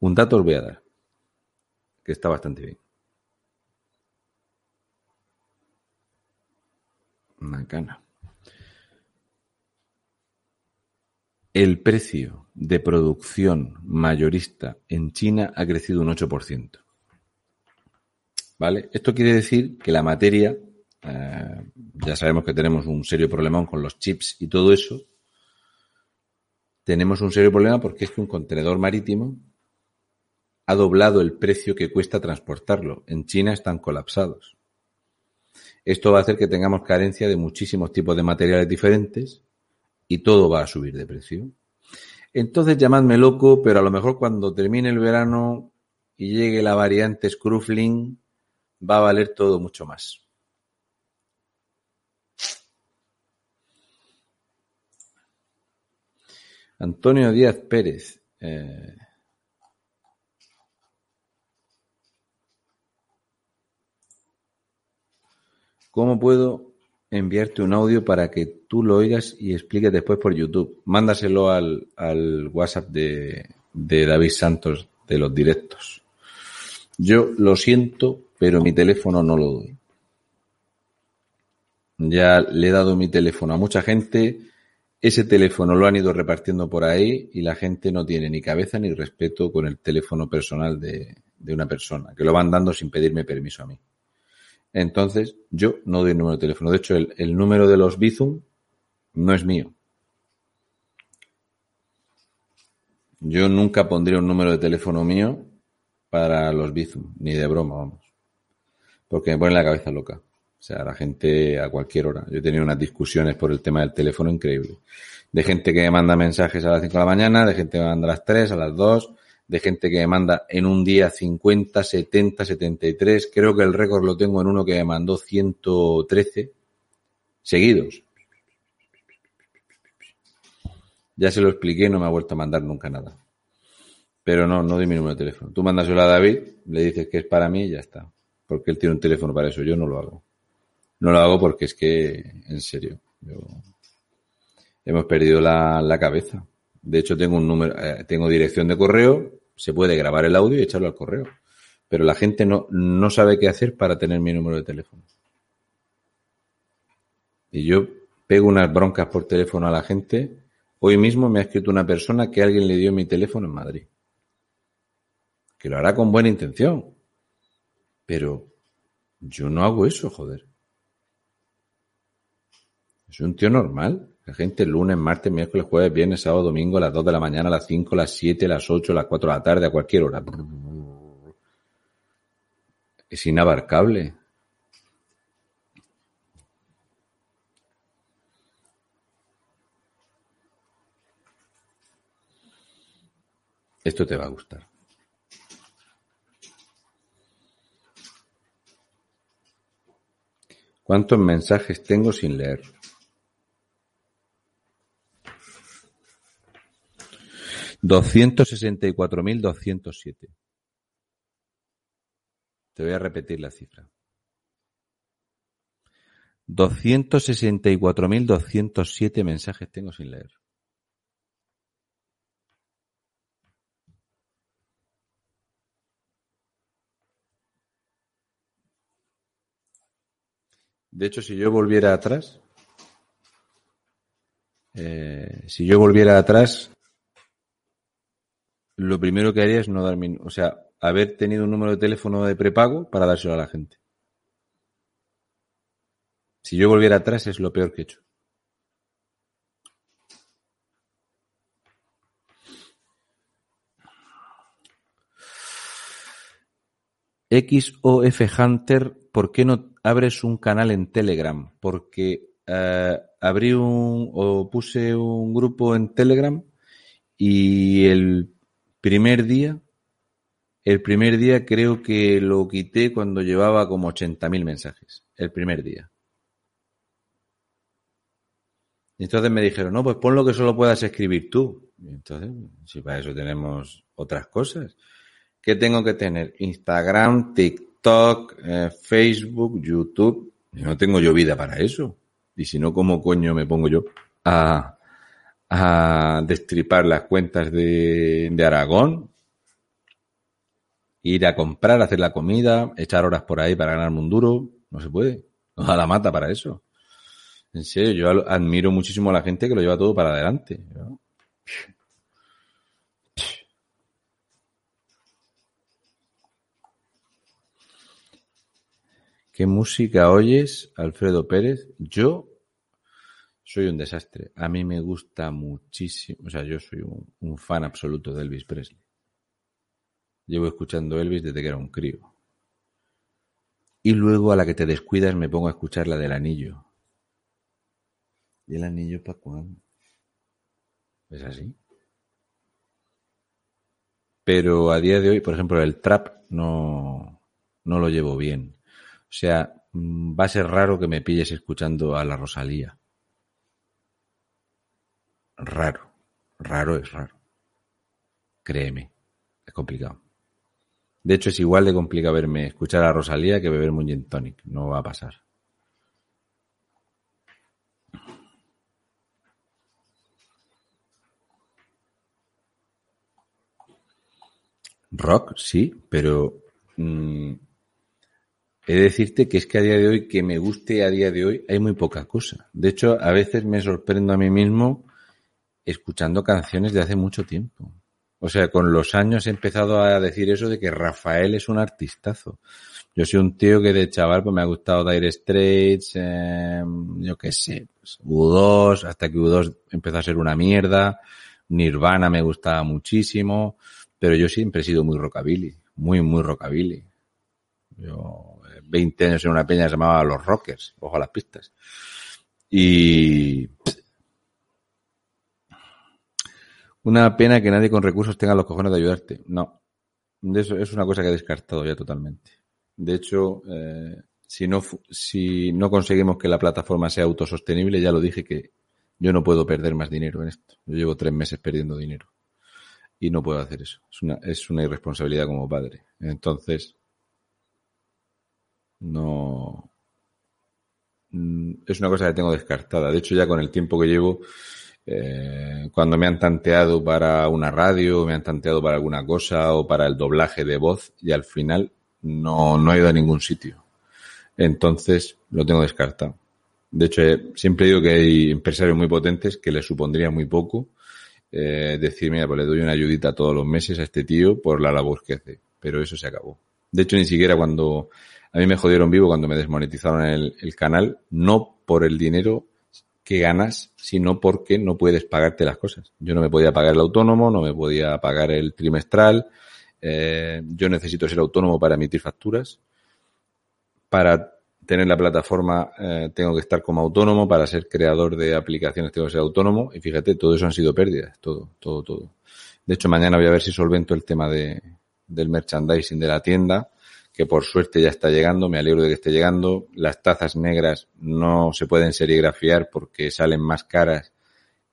[SPEAKER 1] Un dato os voy a dar. Que está bastante bien. Macana. El precio de producción mayorista en China ha crecido un 8%. ¿Vale? Esto quiere decir que la materia eh, ya sabemos que tenemos un serio problema con los chips y todo eso. Tenemos un serio problema porque es que un contenedor marítimo ha doblado el precio que cuesta transportarlo. En China están colapsados. Esto va a hacer que tengamos carencia de muchísimos tipos de materiales diferentes y todo va a subir de precio. Entonces llamadme loco, pero a lo mejor cuando termine el verano y llegue la variante Scruffling va a valer todo mucho más. Antonio Díaz Pérez. Eh, ¿Cómo puedo enviarte un audio para que tú lo oigas y expliques después por YouTube? Mándaselo al, al WhatsApp de, de David Santos de los directos. Yo lo siento, pero mi teléfono no lo doy. Ya le he dado mi teléfono a mucha gente ese teléfono lo han ido repartiendo por ahí y la gente no tiene ni cabeza ni respeto con el teléfono personal de, una persona, que lo van dando sin pedirme permiso a mí. Entonces, yo no doy el número de teléfono. De hecho, el, número de los Bizum no es mío. Yo nunca pondría un número de teléfono mío para los Bizum, ni de broma, vamos. Porque me pone la cabeza loca. O sea, la gente a cualquier hora. Yo he tenido unas discusiones por el tema del teléfono increíble. De gente que manda mensajes a las 5 de la mañana, de gente que manda a las 3, a las 2, de gente que me manda en un día 50, 70, 73. Creo que el récord lo tengo en uno que me mandó 113 seguidos. Ya se lo expliqué, no me ha vuelto a mandar nunca nada. Pero no, no doy mi número de teléfono. Tú mandaselo a David, le dices que es para mí y ya está. Porque él tiene un teléfono para eso, yo no lo hago. No lo hago porque es que, en serio, hemos perdido la, cabeza. De hecho, tengo un número, eh, tengo dirección de correo, se puede grabar el audio y echarlo al correo. Pero la gente no, no sabe qué hacer para tener mi número de teléfono. Y yo pego unas broncas por teléfono a la gente. Hoy mismo me ha escrito una persona que alguien le dio mi teléfono en Madrid. Que lo hará con buena intención. Pero yo no hago eso, joder. Es un tío normal. La gente lunes, martes, miércoles, jueves, viernes, sábado, domingo, a las 2 de la mañana, a las 5, a las 7, a las 8, a las 4 de la tarde, a cualquier hora. Es inabarcable. Esto te va a gustar. ¿Cuántos mensajes tengo sin leer? 264.207. Te voy a repetir la cifra. 264.207 mensajes tengo sin leer. De hecho, si yo volviera atrás, eh, si yo volviera atrás, lo primero que haría es no dar mi, o sea, haber tenido un número de teléfono de prepago para dárselo a la gente. Si yo volviera atrás es lo peor que he hecho. XOF Hunter, ¿por qué no abres un canal en Telegram? Porque eh, abrí un o puse un grupo en Telegram y el Primer día, el primer día creo que lo quité cuando llevaba como 80.000 mensajes. El primer día. Y entonces me dijeron, no, pues pon lo que solo puedas escribir tú. Y entonces, si para eso tenemos otras cosas. ¿Qué tengo que tener? Instagram, TikTok, eh, Facebook, YouTube. no tengo yo vida para eso. Y si no, ¿cómo coño me pongo yo a, a destripar las cuentas de, de Aragón, ir a comprar, hacer la comida, echar horas por ahí para ganar un duro, no se puede. No da la mata para eso. En serio, yo admiro muchísimo a la gente que lo lleva todo para adelante. ¿Qué música oyes, Alfredo Pérez? Yo soy un desastre. A mí me gusta muchísimo. O sea, yo soy un, fan absoluto de Elvis Presley. Llevo escuchando Elvis desde que era un crío. Y luego a la que te descuidas me pongo a escuchar la del anillo. ¿Y el anillo para cuándo? ¿Es así? Pero a día de hoy, por ejemplo, el trap no, no lo llevo bien. O sea, mm, va a ser raro que me pilles escuchando a la Rosalía. Raro. Raro es raro. Créeme. Es complicado. De hecho, es igual de complicado verme escuchar a Rosalía que beberme un tonic. No va a pasar. Rock, sí, pero mm, he de decirte que es que a día de hoy, que me guste a día de hoy, hay muy poca cosa. De hecho, a veces me sorprendo a mí mismo escuchando canciones de hace mucho tiempo. O sea, con los años he empezado a decir eso de que Rafael es un artistazo. Yo soy un tío que de chaval pues me ha gustado Dire Straits, eh, yo qué sé, pues, U2, hasta que U2 empezó a ser una mierda. Nirvana me gustaba muchísimo, pero yo siempre he sido muy rockabilly, muy, muy rockabilly. Yo, 20 años en una peña se llamaba Los Rockers, ojo a las pistas. Y una pena que nadie con recursos tenga los cojones de ayudarte. No, eso es una cosa que he descartado ya totalmente. De hecho, eh, si no si no conseguimos que la plataforma sea autosostenible, ya lo dije que yo no puedo perder más dinero en esto. Yo llevo tres meses perdiendo dinero y no puedo hacer eso. Es una, es una irresponsabilidad como padre. Entonces, no. Mm, es una cosa que tengo descartada. De hecho, ya con el tiempo que llevo, eh, cuando me han tanteado para una radio, me han tanteado para alguna cosa o para el doblaje de voz, y al final no, no he ido a ningún sitio. Entonces, lo tengo descartado. De hecho, siempre digo que hay empresarios muy potentes que les supondría muy poco eh, decir, mira, pues le doy una ayudita todos los meses a este tío por la labor que hace. Pero eso se acabó. De hecho, ni siquiera cuando a mí me jodieron vivo cuando me desmonetizaron el canal, no por el dinero que ganas, sino porque no puedes pagarte las cosas. Yo no me podía pagar el autónomo, no me podía pagar el trimestral, eh, yo necesito ser autónomo para emitir facturas. Para tener la plataforma eh, tengo que estar como autónomo, para ser creador de aplicaciones tengo que ser autónomo y fíjate, todo eso han sido pérdidas, todo, todo, todo. De hecho, mañana voy a ver si solvento el tema de, del merchandising de la tienda que por suerte ya está llegando, me alegro de que esté llegando. Las tazas negras no se pueden serigrafiar porque salen más caras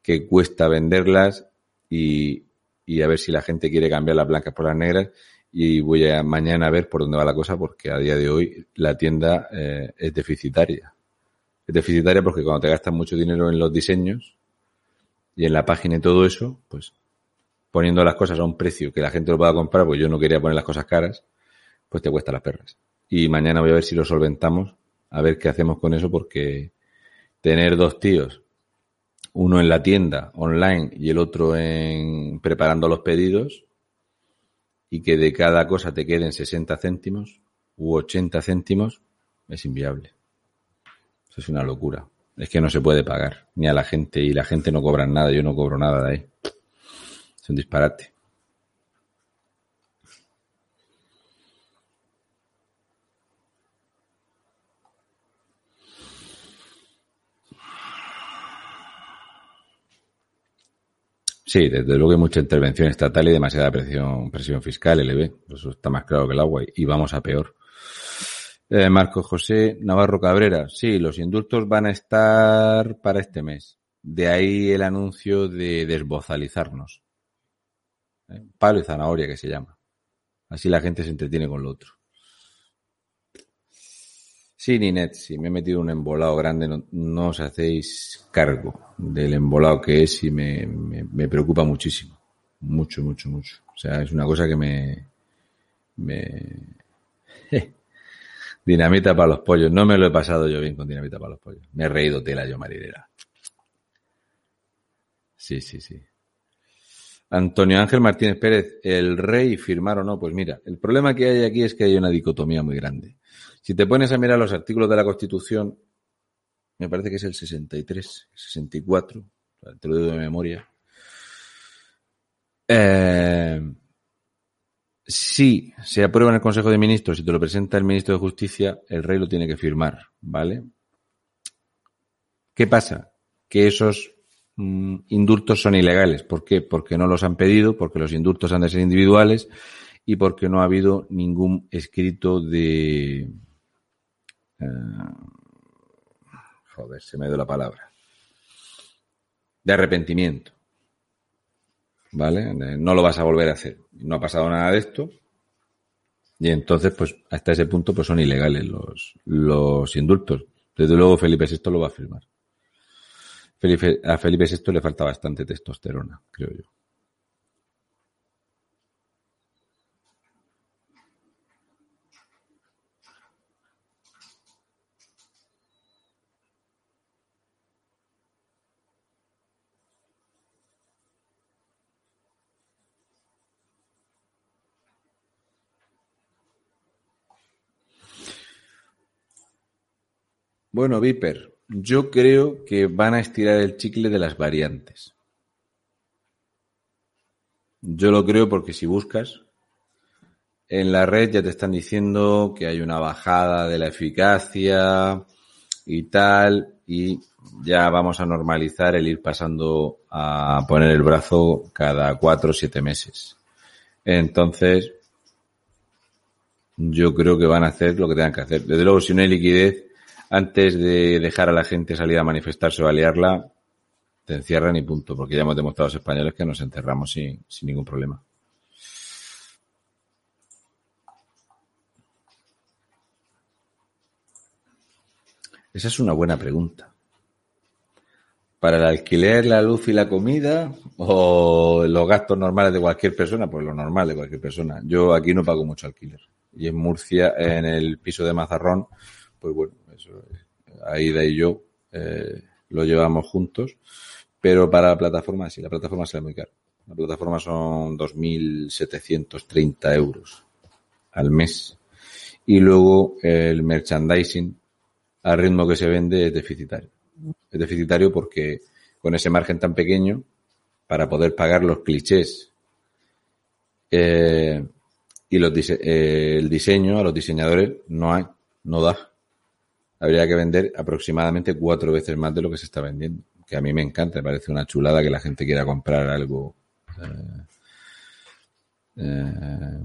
[SPEAKER 1] que cuesta venderlas y, y a ver si la gente quiere cambiar las blancas por las negras y voy a mañana a ver por dónde va la cosa porque a día de hoy la tienda eh, es deficitaria. Es deficitaria porque cuando te gastas mucho dinero en los diseños y en la página y todo eso, pues poniendo las cosas a un precio que la gente lo pueda comprar, pues yo no quería poner las cosas caras, pues te cuesta las perras. Y mañana voy a ver si lo solventamos, a ver qué hacemos con eso, porque tener dos tíos, uno en la tienda online y el otro en preparando los pedidos, y que de cada cosa te queden 60 céntimos u 80 céntimos, es inviable. Eso es una locura. Es que no se puede pagar ni a la gente y la gente no cobra nada, yo no cobro nada de ahí. Es un disparate. Sí, desde luego hay mucha intervención estatal y demasiada presión, presión fiscal, LB. Eso está más claro que el agua y vamos a peor. Eh, Marco José Navarro Cabrera. Sí, los indultos van a estar para este mes. De ahí el anuncio de desbozalizarnos. ¿Eh? Palo y zanahoria que se llama. Así la gente se entretiene con lo otro. Sí, Ninet, si me he metido un embolado grande, no, os hacéis cargo del embolado que es y me, me, preocupa muchísimo. Mucho, mucho, mucho. O sea, es una cosa que me... me... dinamita para los pollos. No me lo he pasado yo bien con dinamita para los pollos. Me he reído tela yo, marinera. Sí, sí, sí. Antonio Ángel Martínez Pérez, el rey firmar o no, pues mira, el problema que hay aquí es que hay una dicotomía muy grande. Si te pones a mirar los artículos de la Constitución, me parece que es el 63, 64, te lo digo de memoria. Eh, si se aprueba en el Consejo de Ministros y te lo presenta el ministro de Justicia, el rey lo tiene que firmar, ¿vale? ¿Qué pasa? Que esos mm, indultos son ilegales. ¿Por qué? Porque no los han pedido, porque los indultos han de ser individuales y porque no ha habido ningún escrito de, eh, joder, se me dio la palabra. De arrepentimiento. ¿Vale? No lo vas a volver a hacer. No ha pasado nada de esto. Y entonces, pues, hasta ese punto, pues son ilegales los, los indultos. Desde luego, Felipe VI lo va a firmar. A Felipe VI le falta bastante testosterona, creo yo. Bueno, Viper, yo creo que van a estirar el chicle de las variantes. Yo lo creo porque si buscas en la red ya te están diciendo que hay una bajada de la eficacia y tal, y ya vamos a normalizar el ir pasando a poner el brazo cada cuatro o siete meses. Entonces, yo creo que van a hacer lo que tengan que hacer. Desde luego, si no hay liquidez, antes de dejar a la gente salir a manifestarse o a te encierran y punto, porque ya hemos demostrado a los españoles que nos encerramos sin, sin ningún problema. Esa es una buena pregunta. ¿Para el alquiler, la luz y la comida o los gastos normales de cualquier persona? Pues lo normal de cualquier persona. Yo aquí no pago mucho alquiler. Y en Murcia, en el piso de Mazarrón, pues bueno, Aida y yo eh, lo llevamos juntos, pero para la plataforma sí, la plataforma sale muy caro. La plataforma son 2.730 euros al mes. Y luego el merchandising al ritmo que se vende es deficitario. Es deficitario porque con ese margen tan pequeño, para poder pagar los clichés eh, y los eh, el diseño a los diseñadores no hay, no da habría que vender aproximadamente cuatro veces más de lo que se está vendiendo. Que a mí me encanta, me parece una chulada que la gente quiera comprar algo eh, eh,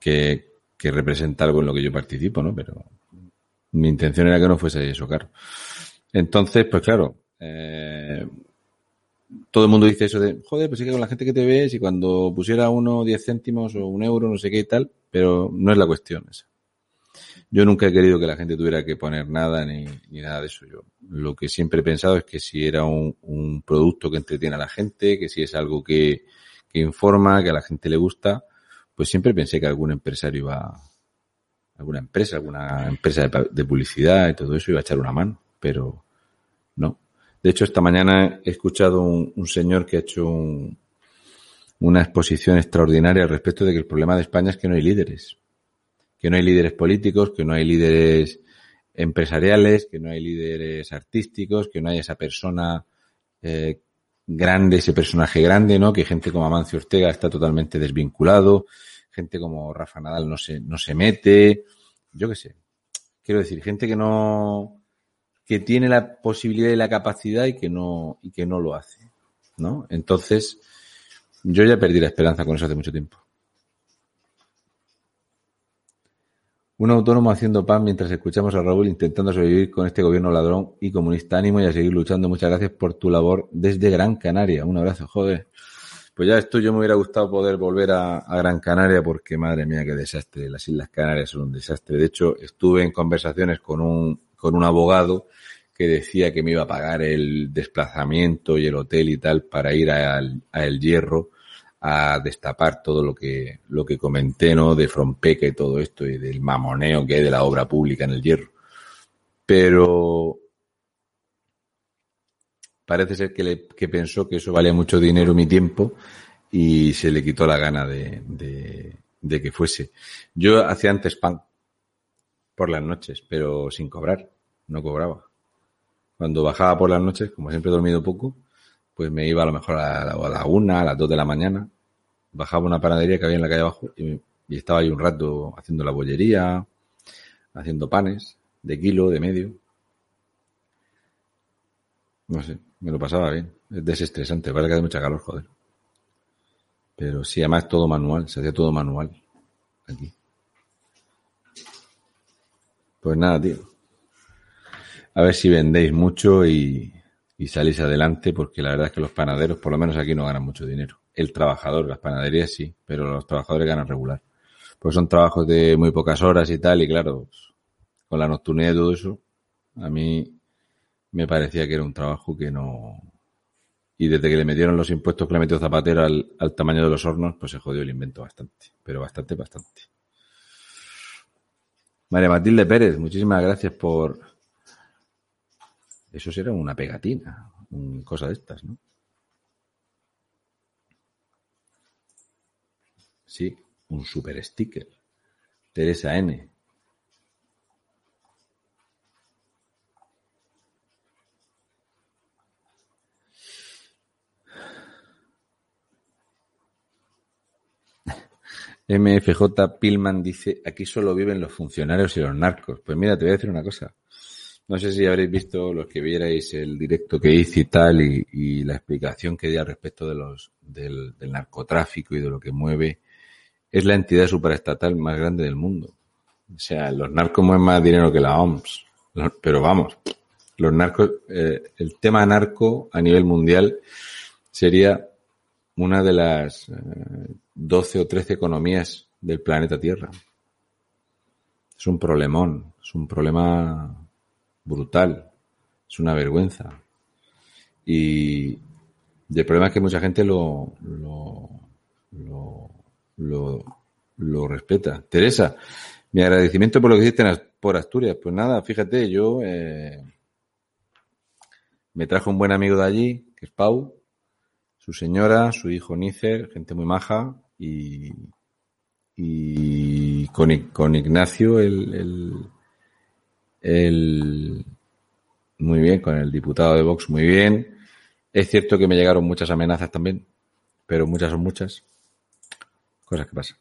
[SPEAKER 1] que, que, representa algo en lo que yo participo, ¿no? Pero mi intención era que no fuese eso caro. Entonces, pues claro, eh, todo el mundo dice eso de, joder, pues sí que con la gente que te ves y cuando pusiera uno diez céntimos o un euro, no sé qué y tal, pero no es la cuestión esa. Yo nunca he querido que la gente tuviera que poner nada ni, nada de eso. Yo lo que siempre he pensado es que si era un, producto que entretiene a la gente, que si es algo que, informa, que a la gente le gusta, pues siempre pensé que algún empresario iba, alguna empresa, alguna empresa de, publicidad y todo eso iba a echar una mano, pero no. De hecho, esta mañana he escuchado un, un señor que ha hecho una exposición extraordinaria al respecto de que el problema de España es que no hay líderes que no hay líderes políticos, que no hay líderes empresariales, que no hay líderes artísticos, que no hay esa persona eh, grande, ese personaje grande, ¿no? Que gente como Amancio Ortega está totalmente desvinculado, gente como Rafa Nadal no se, no se mete, yo qué sé. Quiero decir, gente que no, que tiene la posibilidad y la capacidad y que no, y que no lo hace, ¿no? Entonces, yo ya perdí la esperanza con eso hace mucho tiempo. Un autónomo haciendo pan mientras escuchamos a Raúl intentando sobrevivir con este gobierno ladrón y comunista. Ánimo y a seguir luchando. Muchas gracias por tu labor desde Gran Canaria. Un abrazo, joder. Pues ya esto yo me hubiera gustado poder volver a, Gran Canaria porque madre mía qué desastre. Las Islas Canarias son un desastre. De hecho, estuve en conversaciones con un, con un abogado que decía que me iba a pagar el desplazamiento y el hotel y tal para ir a El Hierro a destapar todo lo que, lo que comenté, ¿no? De Frompeca y todo esto y del mamoneo que hay de la obra pública en el hierro. Pero parece ser que, le, que pensó que eso valía mucho dinero mi tiempo y se le quitó la gana de, de, de que fuese. Yo hacía antes pan por las noches, pero sin cobrar, no cobraba. Cuando bajaba por las noches, como siempre he dormido poco, pues me iba a lo mejor a la, a la una, a las dos de la mañana, bajaba una panadería que había en la calle abajo y, y estaba ahí un rato haciendo la bollería, haciendo panes de kilo, de medio. No sé, me lo pasaba bien. Es desestresante, parece que hace mucha calor, joder. Pero sí, además todo manual, se hacía todo manual aquí. Pues nada, tío. A ver si vendéis mucho y, y salís adelante, porque la verdad es que los panaderos, por lo menos aquí, no ganan mucho dinero. El trabajador, las panaderías sí, pero los trabajadores ganan regular. Pues son trabajos de muy pocas horas y tal, y claro, pues, con la nocturnidad y todo eso, a mí me parecía que era un trabajo que no... Y desde que le metieron los impuestos que le metió Zapatero al, al tamaño de los hornos, pues se jodió el invento bastante. Pero bastante, bastante. María Matilde Pérez, muchísimas gracias por... Eso será una pegatina, una cosa de estas, ¿no? Sí, un super sticker. Teresa N. MFJ Pillman dice, aquí solo viven los funcionarios y los narcos. Pues mira, te voy a decir una cosa. No sé si habréis visto los que vierais el directo que hice y tal y, la explicación que di al respecto de los, del, narcotráfico y de lo que mueve. Es la entidad superestatal más grande del mundo. O sea, los narcos mueven más dinero que la OMS. Pero vamos, los narcos, eh, el tema narco a nivel mundial sería una de las eh, 12 o 13 economías del planeta Tierra. Es un problemón, es un problema brutal, es una vergüenza. Y el problema es que mucha gente lo, lo, lo, lo, lo respeta. Teresa, mi agradecimiento por lo que hiciste por Asturias. Pues nada, fíjate, yo eh, me trajo un buen amigo de allí, que es Pau, su señora, su hijo Nícer, gente muy maja, y, y con, con Ignacio, el, el, el, muy bien, con el diputado de Vox, muy bien. Es cierto que me llegaron muchas amenazas también, pero muchas son muchas. Cosas que pasan.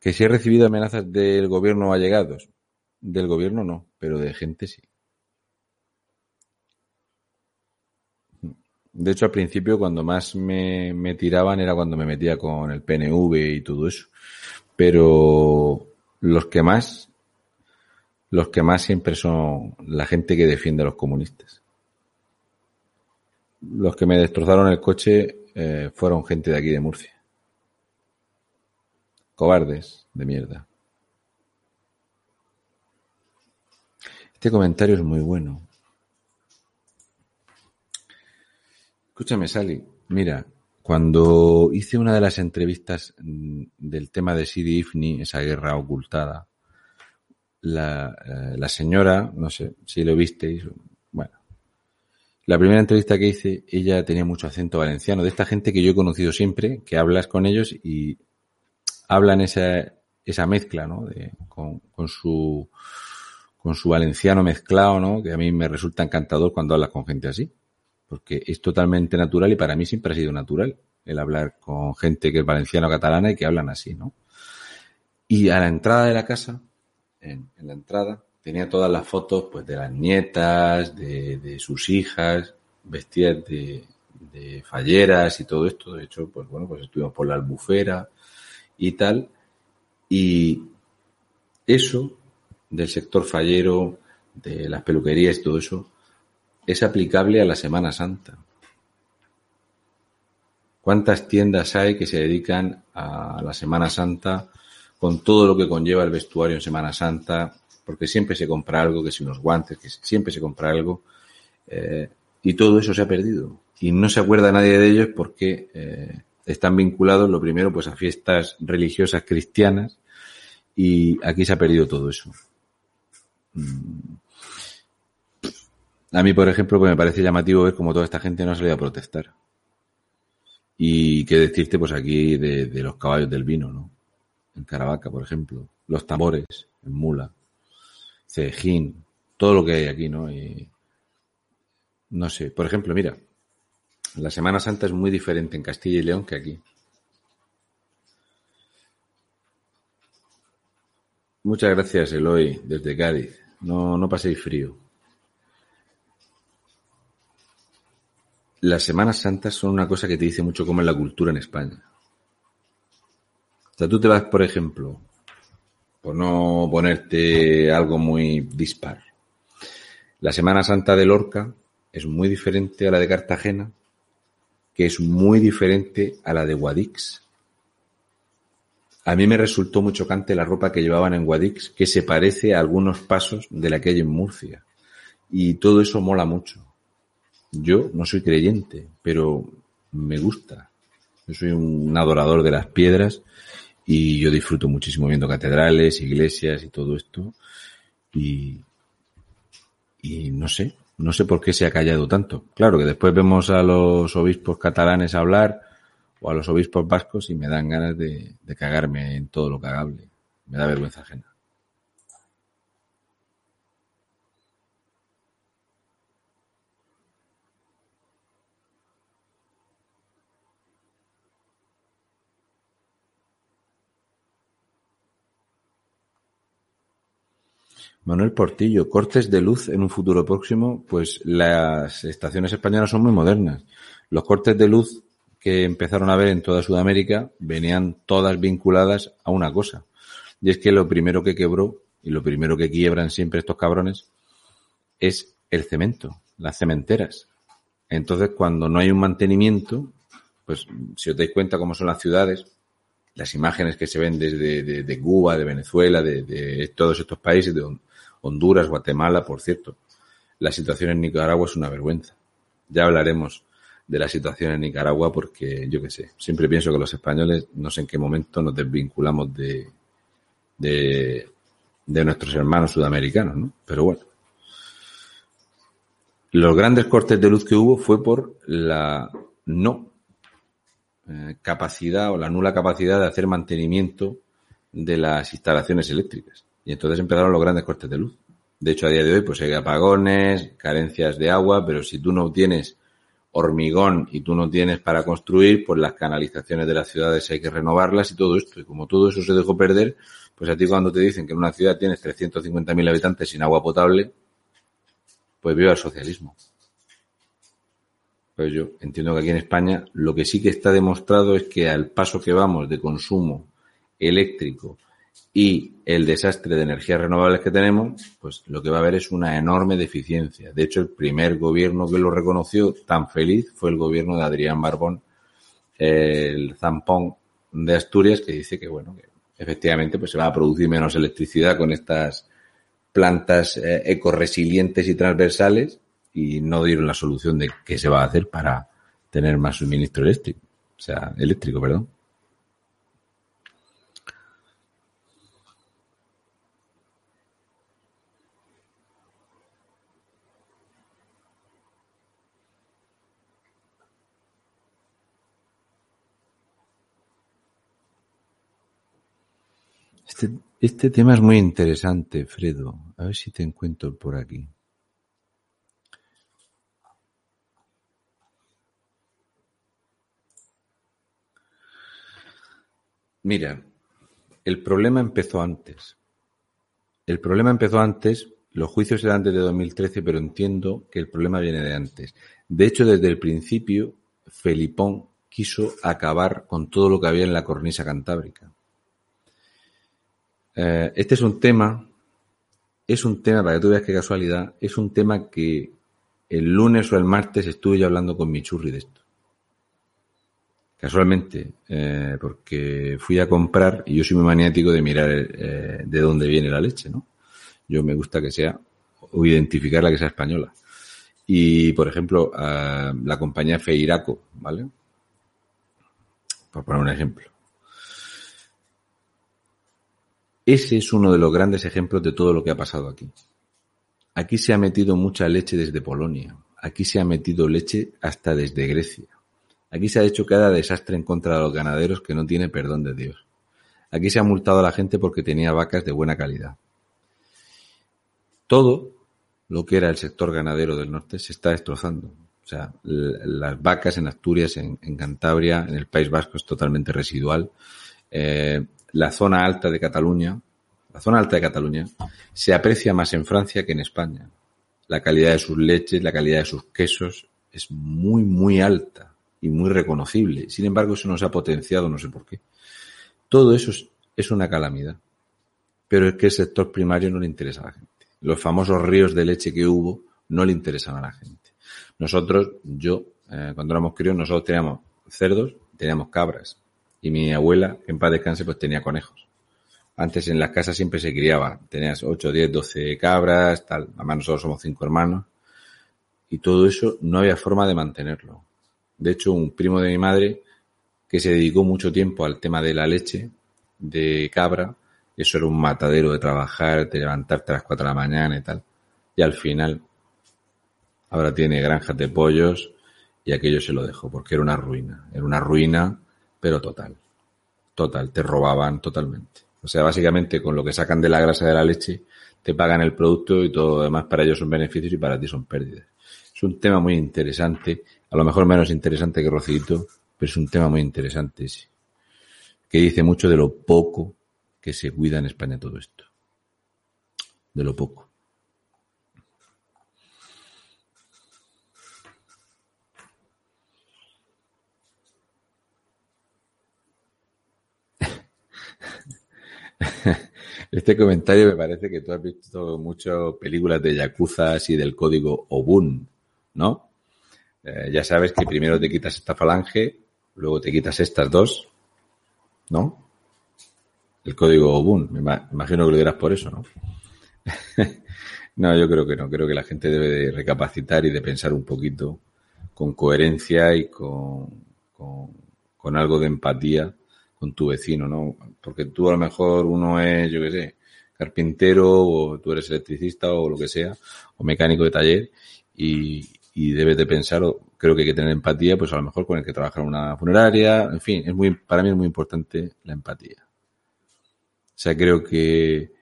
[SPEAKER 1] Que si he recibido amenazas del gobierno allegados. Del gobierno no, pero de gente sí. De hecho, al principio, cuando más me, me, tiraban era cuando me metía con el PNV y todo eso. Pero los que más, los que más siempre son la gente que defiende a los comunistas. Los que me destrozaron el coche eh, fueron gente de aquí de Murcia. Cobardes de mierda. Este comentario es muy bueno. Escúchame, Sally. Mira, cuando hice una de las entrevistas del tema de Sidi Ifni, esa guerra ocultada, la, eh, la señora, no sé si lo visteis, la primera entrevista que hice, ella tenía mucho acento valenciano, de esta gente que yo he conocido siempre, que hablas con ellos y hablan esa, esa mezcla, ¿no? De, con, su, con su valenciano mezclado, ¿no? Que a mí me resulta encantador cuando hablas con gente así porque es totalmente natural y para mí siempre ha sido natural el hablar con gente que es valenciana o catalana y que hablan así, ¿no? Y a la entrada de la casa, en la entrada, tenía todas las fotos pues de las nietas, de, sus hijas, vestidas de, de, falleras y todo esto. De hecho, pues bueno, pues estuvimos por la albufera y tal. Y eso del sector fallero, de las peluquerías y todo eso, es aplicable a la Semana Santa. ¿Cuántas tiendas hay que se dedican a la Semana Santa con todo lo que conlleva el vestuario en Semana Santa? Porque siempre se compra algo, que si unos guantes, que siempre se compra algo. Eh, y todo eso se ha perdido. Y no se acuerda nadie de ellos porque eh, están vinculados, lo primero, pues a fiestas religiosas cristianas. Y aquí se ha perdido todo eso. Mm A mí, por ejemplo, pues me parece llamativo ver cómo toda esta gente no ha salido a protestar. Y qué decirte, pues aquí de, de los caballos del vino, ¿no? En Caravaca, por ejemplo. Los tambores, en Mula. Cejín. Todo lo que hay aquí, ¿no? Y, no sé. Por ejemplo, mira. La Semana Santa es muy diferente en Castilla y León que aquí. Muchas gracias, Eloy, desde Cádiz. No, no paséis frío. Las Semanas Santas son una cosa que te dice mucho cómo es la cultura en España. O sea, tú te vas, por ejemplo, por no ponerte algo muy dispar. La Semana Santa de Lorca es muy diferente a la de Cartagena, que es muy diferente a la de Guadix. A mí me resultó muy chocante la ropa que llevaban en Guadix, que se parece a algunos pasos de la que hay en Murcia. Y todo eso mola mucho. Yo no soy creyente, pero me gusta. Yo soy un adorador de las piedras y yo disfruto muchísimo viendo catedrales, iglesias y todo esto. Y, y no sé, no sé por qué se ha callado tanto. Claro que después vemos a los obispos catalanes hablar o a los obispos vascos y me dan ganas de, de cagarme en todo lo cagable. Me da vergüenza ajena. Manuel Portillo, cortes de luz en un futuro próximo, pues las estaciones españolas son muy modernas. Los cortes de luz que empezaron a ver en toda Sudamérica venían todas vinculadas a una cosa. Y es que lo primero que quebró y lo primero que quiebran siempre estos cabrones es el cemento, las cementeras. Entonces, cuando no hay un mantenimiento, pues si os dais cuenta cómo son las ciudades, las imágenes que se ven desde de, de Cuba, de Venezuela, de, de, todos estos países, de Honduras, Guatemala, por cierto, la situación en Nicaragua es una vergüenza. Ya hablaremos de la situación en Nicaragua porque, yo qué sé, siempre pienso que los españoles, no sé en qué momento nos desvinculamos de, de, nuestros hermanos sudamericanos, ¿no? Pero bueno. Los grandes cortes de luz que hubo fue por la no eh, capacidad o la nula capacidad de hacer mantenimiento de las instalaciones eléctricas. Y entonces empezaron los grandes cortes de luz. De hecho, a día de hoy, pues hay apagones, carencias de agua, pero si tú no tienes hormigón y tú no tienes para construir, pues las canalizaciones de las ciudades hay que renovarlas y todo esto. Y como todo eso se dejó perder, pues a ti cuando te dicen que en una ciudad tienes 350.000 habitantes sin agua potable, pues viva el socialismo. Pues yo entiendo que aquí en España lo que sí que está demostrado es que al paso que vamos de consumo eléctrico y el desastre de energías renovables que tenemos, pues lo que va a haber es una enorme deficiencia. De hecho, el primer gobierno que lo reconoció tan feliz fue el gobierno de Adrián Barbón, el zampón de Asturias, que dice que, bueno, que efectivamente pues se va a producir menos electricidad con estas plantas eh, ecoresilientes y transversales y no dieron la solución de qué se va a hacer para tener más suministro eléctrico, o sea, eléctrico, perdón. Este, este tema es muy interesante, Fredo. A ver si te encuentro por aquí. Mira, el problema empezó antes. El problema empezó antes, los juicios eran desde 2013, pero entiendo que el problema viene de antes. De hecho, desde el principio, Felipón quiso acabar con todo lo que había en la cornisa cantábrica. Eh, este es un tema, es un tema, para que tú veas qué casualidad, es un tema que el lunes o el martes estuve yo hablando con mi churri de esto. Casualmente, eh, porque fui a comprar y yo soy muy maniático de mirar eh, de dónde viene la leche, ¿no? Yo me gusta que sea, o identificarla que sea española. Y, por ejemplo, la compañía Feiraco, ¿vale? Por poner un ejemplo. Ese es uno de los grandes ejemplos de todo lo que ha pasado aquí. Aquí se ha metido mucha leche desde Polonia. Aquí se ha metido leche hasta desde Grecia. Aquí se ha hecho cada desastre en contra de los ganaderos que no tiene perdón de Dios. Aquí se ha multado a la gente porque tenía vacas de buena calidad. Todo lo que era el sector ganadero del norte se está destrozando. O sea, las vacas en Asturias, en, Cantabria, en el País Vasco es totalmente residual. Eh, la zona alta de Cataluña, la zona alta de Cataluña, se aprecia más en Francia que en España. La calidad de sus leches, la calidad de sus quesos es muy, muy alta y muy reconocible. Sin embargo, eso no se ha potenciado, no sé por qué. Todo eso es, una calamidad. Pero es que el sector primario no le interesa a la gente. Los famosos ríos de leche que hubo no le interesan a la gente. Nosotros, yo, eh, cuando éramos críos, nosotros teníamos cerdos, teníamos cabras. Y mi abuela, en paz descanse, pues tenía conejos. Antes en las casas siempre se criaba. Tenías 8, 10, 12 cabras, tal. Además nosotros somos cinco hermanos. Y todo eso no había forma de mantenerlo. De hecho, un primo de mi madre que se dedicó mucho tiempo al tema de la leche de cabra, eso era un matadero de trabajar, de levantarte a las 4 de la mañana y tal. Y al final, ahora tiene granjas de pollos y aquello se lo dejó porque era una ruina. Era una ruina, pero total. Total, te robaban totalmente. O sea, básicamente con lo que sacan de la grasa de la leche, te pagan el producto y todo lo demás para ellos son beneficios y para ti son pérdidas. Es un tema muy interesante, a lo mejor menos interesante que Rocito, pero es un tema muy interesante ese, que dice mucho de lo poco que se cuida en España todo esto. De lo poco. Este comentario me parece que tú has visto muchas películas de Yakuza y del código Obun, ¿no? Eh, ya sabes que primero te quitas esta falange, luego te quitas estas dos, ¿no? El código Obun, me imagino que lo dirás por eso, ¿no? no, yo creo que no, creo que la gente debe de recapacitar y de pensar un poquito con coherencia y con, con algo de empatía con tu vecino, ¿no? Porque tú a lo mejor uno es, yo qué sé, carpintero o tú eres electricista o lo que sea, o mecánico de taller y, y debes de pensar, o creo que hay que tener empatía, pues a lo mejor con el que trabaja en una funeraria, en fin, es muy, para mí es muy importante la empatía. O sea, creo que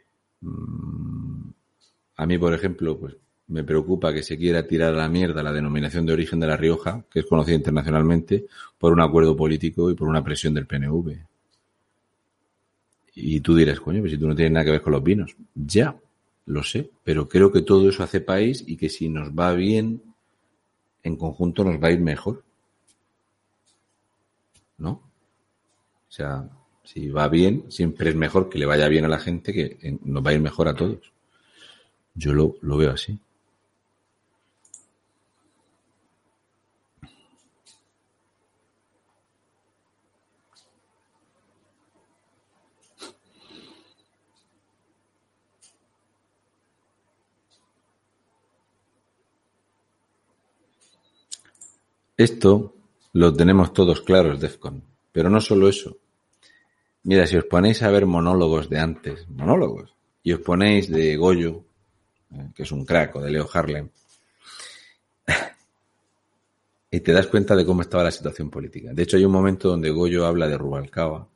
[SPEAKER 1] mmm, a mí, por ejemplo, pues me preocupa que se quiera tirar a la mierda la denominación de origen de La Rioja, que es conocida internacionalmente, por un acuerdo político y por una presión del PNV. Y tú dirás, coño, pues si tú no tienes nada que ver con los vinos. Ya, lo sé, pero creo que todo eso hace país y que si nos va bien, en conjunto nos va a ir mejor. ¿No? O sea, si va bien, siempre es mejor que le vaya bien a la gente que nos va a ir mejor a todos. Yo lo, lo veo así. Esto lo tenemos todos claros, Defcon. Pero no solo eso. Mira, si os ponéis a ver monólogos de antes, monólogos, y os ponéis de Goyo, eh, que es un crack, o de Leo Harlem, y te das cuenta de cómo estaba la situación política. De hecho, hay un momento donde Goyo habla de Rubalcaba,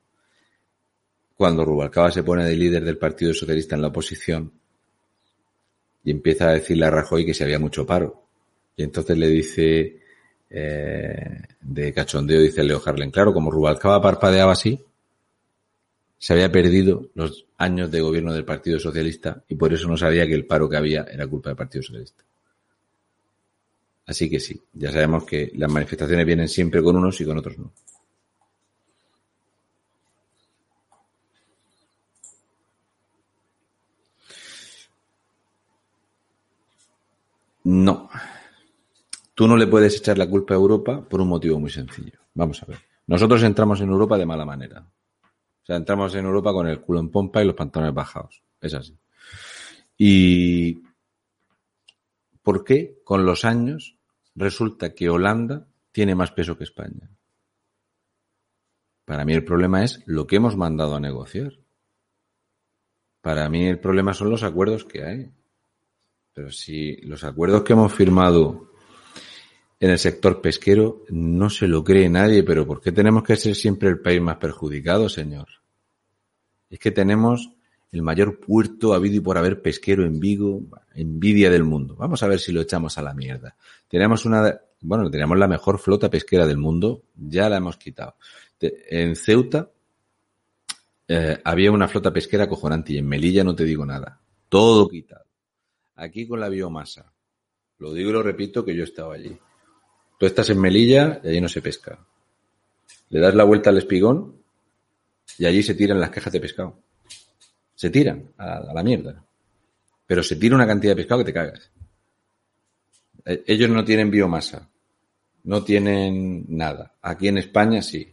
[SPEAKER 1] cuando Rubalcaba se pone de líder del Partido Socialista en la oposición y empieza a decirle a Rajoy que se había mucho paro. Y entonces le dice eh, de cachondeo, dice Leo Harlen. Claro, como Rubalcaba parpadeaba así, se había perdido los años de gobierno del Partido Socialista y por eso no sabía que el paro que había era culpa del Partido Socialista. Así que sí, ya sabemos que las manifestaciones vienen siempre con unos y con otros no. No. Tú no le puedes echar la culpa a Europa por un motivo muy sencillo. Vamos a ver. Nosotros entramos en Europa de mala manera. O sea, entramos en Europa con el culo en pompa y los pantalones bajados. Es así. Y ¿por qué con los años resulta que Holanda tiene más peso que España? Para mí el problema es lo que hemos mandado a negociar. Para mí el problema son los acuerdos que hay. pero si los acuerdos que hemos firmado en el sector pesquero no se lo cree nadie, pero ¿por qué tenemos que ser siempre el país más perjudicado, señor? Es que tenemos el mayor puerto habido y por haber pesquero en Vigo, envidia del mundo. Vamos a ver si lo echamos a la mierda. Tenemos una, bueno, teníamos la mejor flota pesquera del mundo, ya la hemos quitado. En Ceuta eh, había una flota pesquera cojonante y en Melilla no te digo nada. Todo quitado. Aquí con la biomasa. Lo digo y lo repito que yo estaba allí. Tú estás en Melilla y allí no se pesca. Le das la vuelta al espigón y allí se tiran las cajas de pescado. Se tiran a, la mierda. Pero se tira una cantidad de pescado que te cagas. Eh, ellos no tienen biomasa. No tienen nada. Aquí en España sí.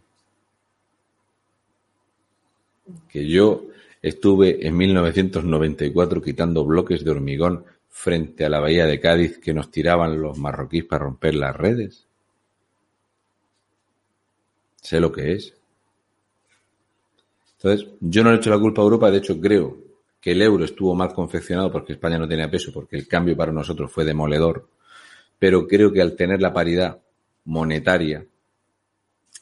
[SPEAKER 1] Que yo estuve en 1994 quitando bloques de hormigón frente a la bahía de Cádiz que nos tiraban los marroquíes para romper las redes. Sé lo que es. Entonces, yo no le echo la culpa a Europa, de hecho creo que el euro estuvo mal confeccionado porque España no tenía peso, porque el cambio para nosotros fue demoledor, pero creo que al tener la paridad monetaria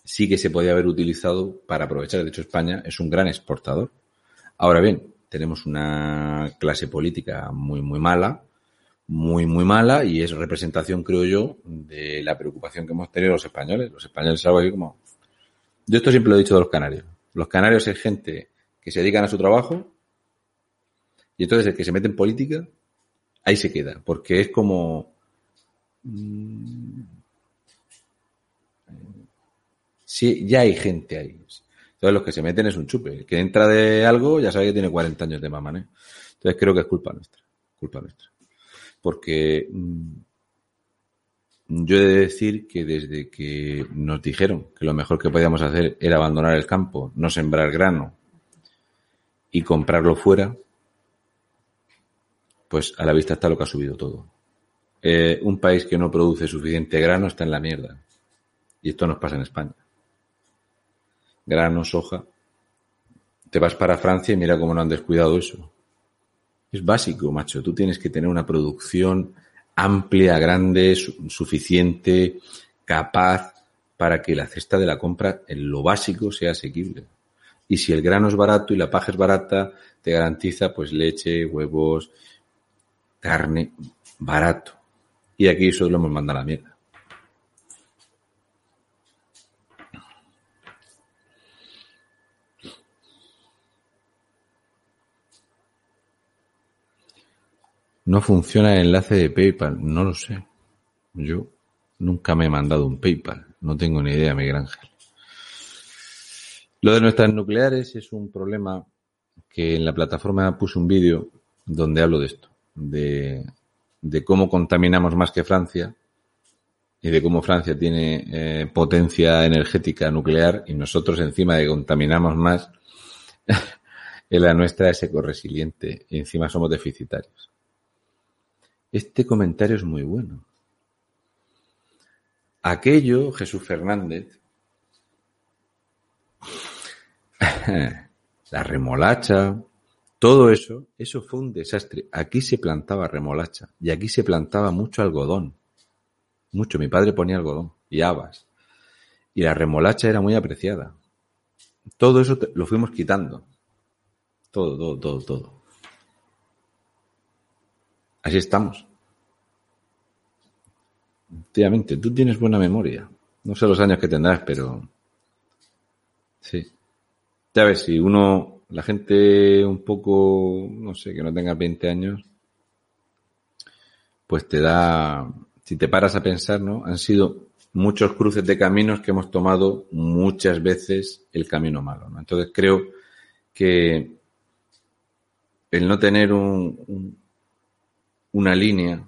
[SPEAKER 1] sí que se podía haber utilizado para aprovechar. De hecho, España es un gran exportador. Ahora bien, tenemos una clase política muy, muy mala, muy, muy mala, y es representación, creo yo, de la preocupación que hemos tenido los españoles. Los españoles es algo así como... Yo esto siempre lo he dicho de los canarios. Los canarios es gente que se dedican a su trabajo y entonces el que se mete en política, ahí se queda, porque es como... Mm, sí, ya hay gente ahí. Entonces los que se meten es un chupe. El que entra de algo ya sabe que tiene 40 años de mamá, ¿eh? Entonces creo que es culpa nuestra. Culpa nuestra. Porque mm, yo he de decir que desde que nos dijeron que lo mejor que podíamos hacer era abandonar el campo, no sembrar grano y comprarlo fuera, pues a la vista está lo que ha subido todo. Eh, un país que no produce suficiente grano está en la mierda. Y esto nos pasa en España. Grano, soja. Te vas para Francia y mira cómo no han descuidado eso. Es básico, macho. Tú tienes que tener una producción amplia, grande, suficiente, capaz para que la cesta de la compra en lo básico sea asequible. Y si el grano es barato y la paja es barata, te garantiza pues leche, huevos, carne, barato. Y aquí eso lo hemos mandado a la mierda. No funciona el enlace de PayPal, no lo sé. Yo nunca me he mandado un PayPal, no tengo ni idea, Miguel Ángel. Lo de nuestras nucleares es un problema que en la plataforma puse un vídeo donde hablo de esto, de, cómo contaminamos más que Francia y de cómo Francia tiene eh, potencia energética nuclear y nosotros encima de contaminamos más, en la nuestra es ecoresiliente y encima somos deficitarios. Este comentario es muy bueno. Aquello, Jesús Fernández, la remolacha, todo eso, eso fue un desastre. Aquí se plantaba remolacha y aquí se plantaba mucho algodón. Mucho. Mi padre ponía algodón y habas. Y la remolacha era muy apreciada. Todo eso lo fuimos quitando. Todo, todo, todo, todo. Así estamos. Efectivamente, tú tienes buena memoria. No sé los años que tendrás, pero sí. Ya ves, si uno, la gente un poco, no sé, que no tenga 20 años, pues te da, si te paras a pensar, ¿no? Han sido muchos cruces de caminos que hemos tomado muchas veces el camino malo, ¿no? Entonces creo que el no tener un una línea,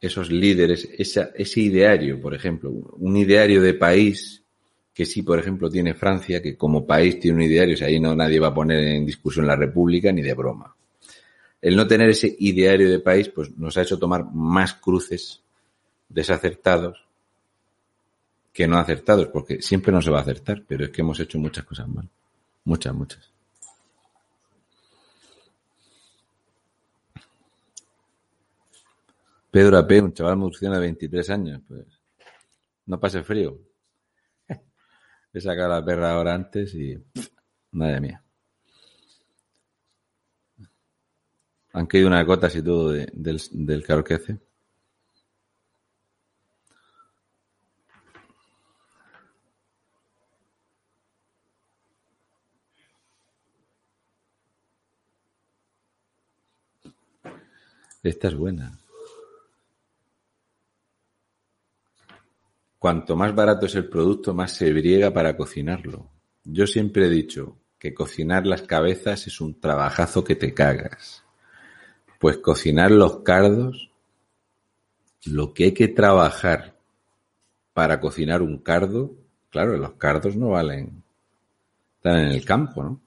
[SPEAKER 1] esos líderes, ese ideario, por ejemplo, un ideario de país que sí, por ejemplo, tiene Francia, que como país tiene un ideario, o ahí no nadie va a poner en discusión la República ni de broma. El no tener ese ideario de país, pues nos ha hecho tomar más cruces desacertados que no acertados, porque siempre no se va a acertar, pero es que hemos hecho muchas cosas mal. Muchas, muchas. Pedro AP, un chaval murciano de 23 años, pues no pase frío. He sacado la perra ahora antes y madre mía. Han caído unas gotas y todo del, del calor que hace. Esta es buena. Cuanto más barato es el producto, más se briega para cocinarlo. Yo siempre he dicho que cocinar las cabezas es un trabajazo que te cagas. Pues cocinar los cardos, lo que hay que trabajar para cocinar un cardo, claro, los cardos no valen, están en el campo, ¿no?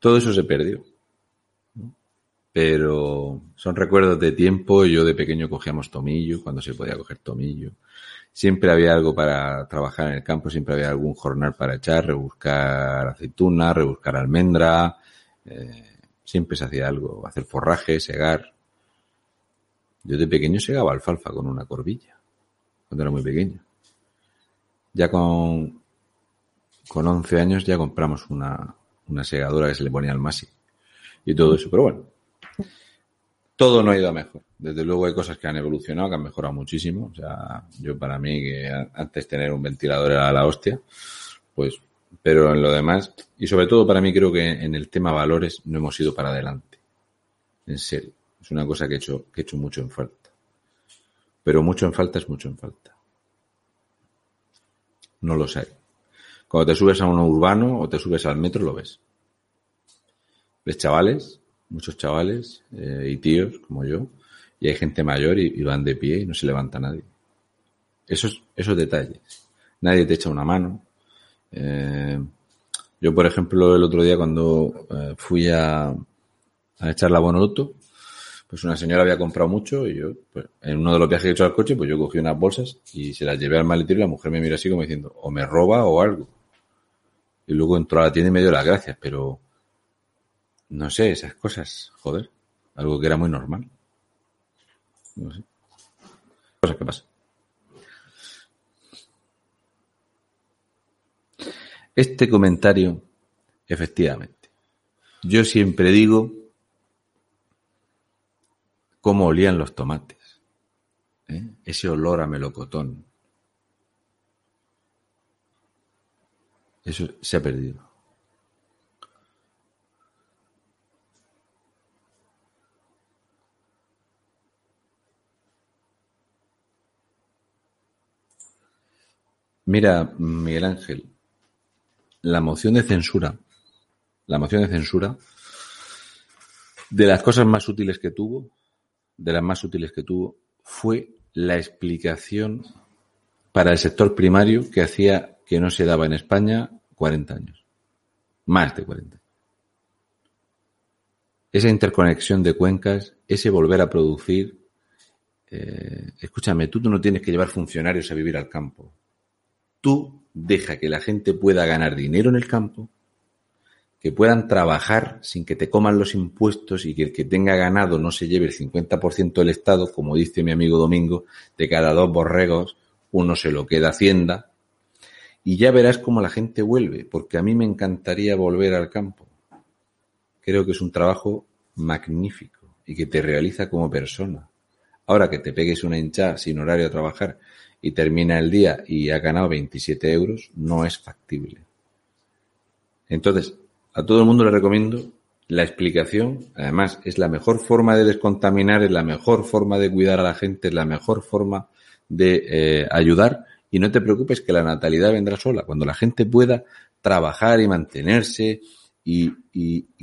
[SPEAKER 1] Todo eso se perdió pero son recuerdos de tiempo. Yo de pequeño cogíamos tomillo, cuando se podía coger tomillo. Siempre había algo para trabajar en el campo, siempre había algún jornal para echar, rebuscar aceituna, rebuscar almendra. Eh, siempre se hacía algo, hacer forraje, segar. Yo de pequeño segaba alfalfa con una corbilla, cuando era muy pequeño. Ya con, con 11 años ya compramos una, una segadora que se le ponía al masi y todo eso. Pero bueno, todo no ha ido a mejor. Desde luego hay cosas que han evolucionado, que han mejorado muchísimo. O sea, yo para mí que antes tener un ventilador era la hostia, pues, pero en lo demás, y sobre todo para mí creo que en el tema valores no hemos ido para adelante. En serio. Es una cosa que he hecho, que he hecho mucho en falta. Pero mucho en falta es mucho en falta. No lo sé. Cuando te subes a uno urbano o te subes al metro lo ves. Ves chavales muchos chavales eh, y tíos como yo, y hay gente mayor y, van de pie y no se levanta nadie. Esos, esos detalles. Nadie te echa una mano. Eh, yo, por ejemplo, el otro día cuando eh, fui a, a echar la Bonoloto, pues una señora había comprado mucho y yo, pues, en uno de los viajes que he hecho al coche, pues yo cogí unas bolsas y se las llevé al maletero y la mujer me mira así como diciendo, o me roba o algo. Y luego entró a la tienda y me dio las gracias, pero no sé, esas cosas, joder. Algo que era muy normal. No sé. Cosas que pasan. Este comentario, efectivamente. Yo siempre digo cómo olían los tomates. ¿eh? Ese olor a melocotón. Eso se ha perdido. Mira, Miguel Ángel, la moción de censura, la moción de censura, de las cosas más útiles que tuvo, de las más útiles que tuvo, fue la explicación para el sector primario que hacía que no se daba en España 40 años. Más de 40. Esa interconexión de cuencas, ese volver a producir. Eh, escúchame, tú no tienes que llevar funcionarios a vivir al campo tú deja que la gente pueda ganar dinero en el campo, que puedan trabajar sin que te coman los impuestos y que el que tenga ganado no se lleve el 50% del Estado, como dice mi amigo Domingo, de cada dos borregos uno se lo queda Hacienda. Y ya verás cómo la gente vuelve, porque a mí me encantaría volver al campo. Creo que es un trabajo magnífico y que te realiza como persona. Ahora que te pegues una hinchada sin horario a trabajar y termina el día y ha ganado 27 euros, no es factible. Entonces, a todo el mundo le recomiendo la explicación, además es la mejor forma de descontaminar, es la mejor forma de cuidar a la gente, es la mejor forma de eh, ayudar y no te preocupes que la natalidad vendrá sola. Cuando la gente pueda trabajar y mantenerse y,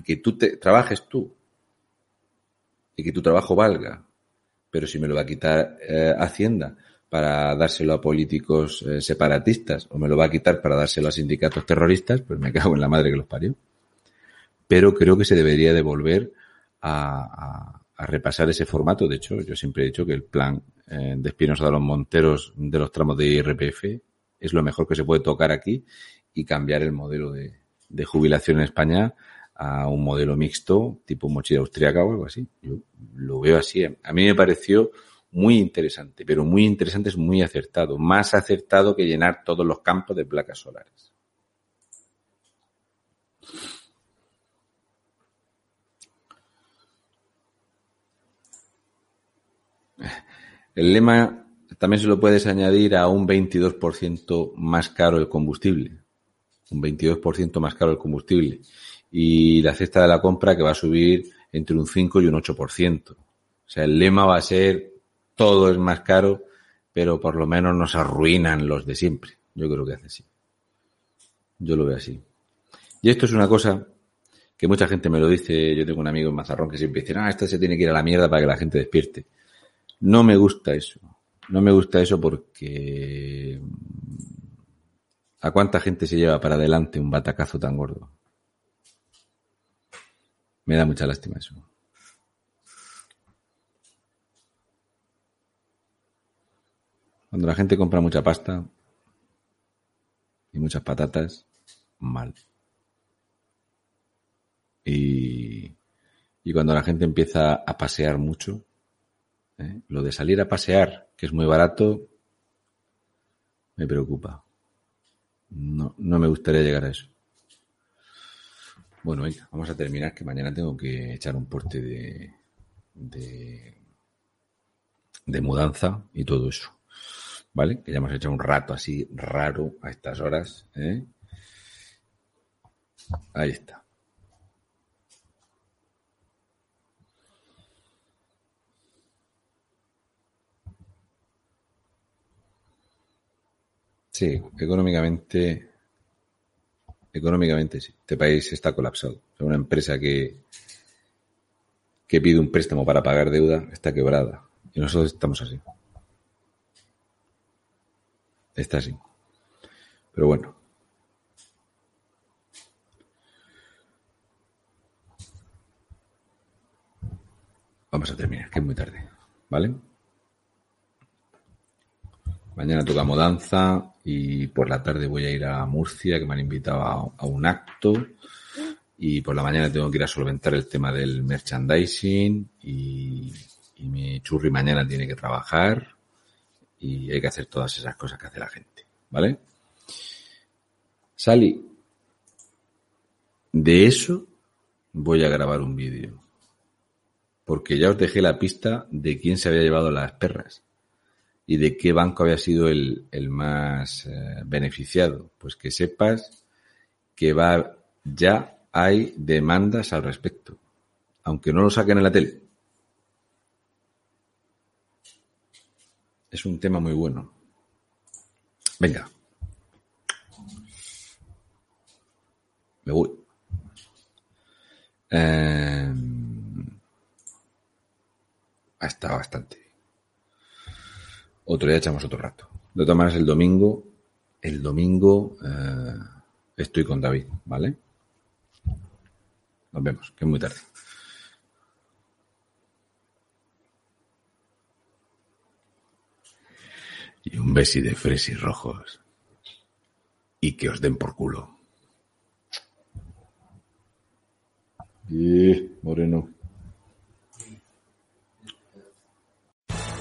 [SPEAKER 1] que tú te, trabajes tú y que tu trabajo valga. Pero si me lo va a quitar eh, Hacienda para dárselo a políticos eh, separatistas o me lo va a quitar para dárselo a sindicatos terroristas, pues me cago en la madre que los parió. Pero creo que se debería de volver a, repasar ese formato. De hecho, yo siempre he dicho que el plan eh, de Espinosa de los Monteros de los tramos de IRPF es lo mejor que se puede tocar aquí y cambiar el modelo de, de jubilación en España a un modelo mixto tipo mochila austriaca o algo así. Yo lo veo así. A mí me pareció muy interesante, pero muy interesante es muy acertado, más acertado que llenar todos los campos de placas solares. El lema también se lo puedes añadir a un 22% más caro el combustible. Un 22% más caro el combustible. Y la cesta de la compra que va a subir entre un 5 y un 8%. O sea, el lema va a ser todo es más caro, pero por lo menos nos arruinan los de siempre. Yo creo que hace así. Yo lo veo así. Y esto es una cosa que mucha gente me lo dice. Yo tengo un amigo en Mazarrón que siempre dice, ah, esto se tiene que ir a la mierda para que la gente despierte. No me gusta eso. No me gusta eso porque ¿a cuánta gente se lleva para adelante un batacazo tan gordo? Me da mucha lástima eso. Cuando la gente compra mucha pasta y muchas patatas, mal. Y, y cuando la gente empieza a pasear mucho, ¿eh? Lo de salir a pasear, que es muy barato, me preocupa. No, no me gustaría llegar a eso. Bueno, vamos a terminar, que mañana tengo que echar un porte de, de, de mudanza y todo eso. ¿Vale? Que ya hemos hecho un rato así raro a estas horas. ¿eh? Ahí está. Sí, económicamente, económicamente sí. Este país está colapsado. Una empresa que, que pide un préstamo para pagar deuda está quebrada. Y nosotros estamos así. Está así. Pero bueno. Vamos a terminar, que es muy tarde. ¿Vale? Mañana toca mudanza y por la tarde voy a ir a Murcia, que me han invitado a, un acto. Y por la mañana tengo que ir a solventar el tema del merchandising y, mi churri mañana tiene que trabajar y hay que hacer todas esas cosas que hace la gente, ¿vale? Sally, de eso voy a grabar un vídeo. Porque ya os dejé la pista de quién se había llevado las perras y de qué banco había sido el, más eh, beneficiado. Pues que sepas que va, ya hay demandas al respecto, aunque no lo saquen en la tele. Es un tema muy bueno. Venga. Me voy. Eh, bastante otro día echamos otro rato. De todas maneras, el domingo, el domingo eh, estoy con David, ¿vale? Nos vemos, que es muy tarde. Y un besi de fresis rojos. Y que os den por culo. Y moreno.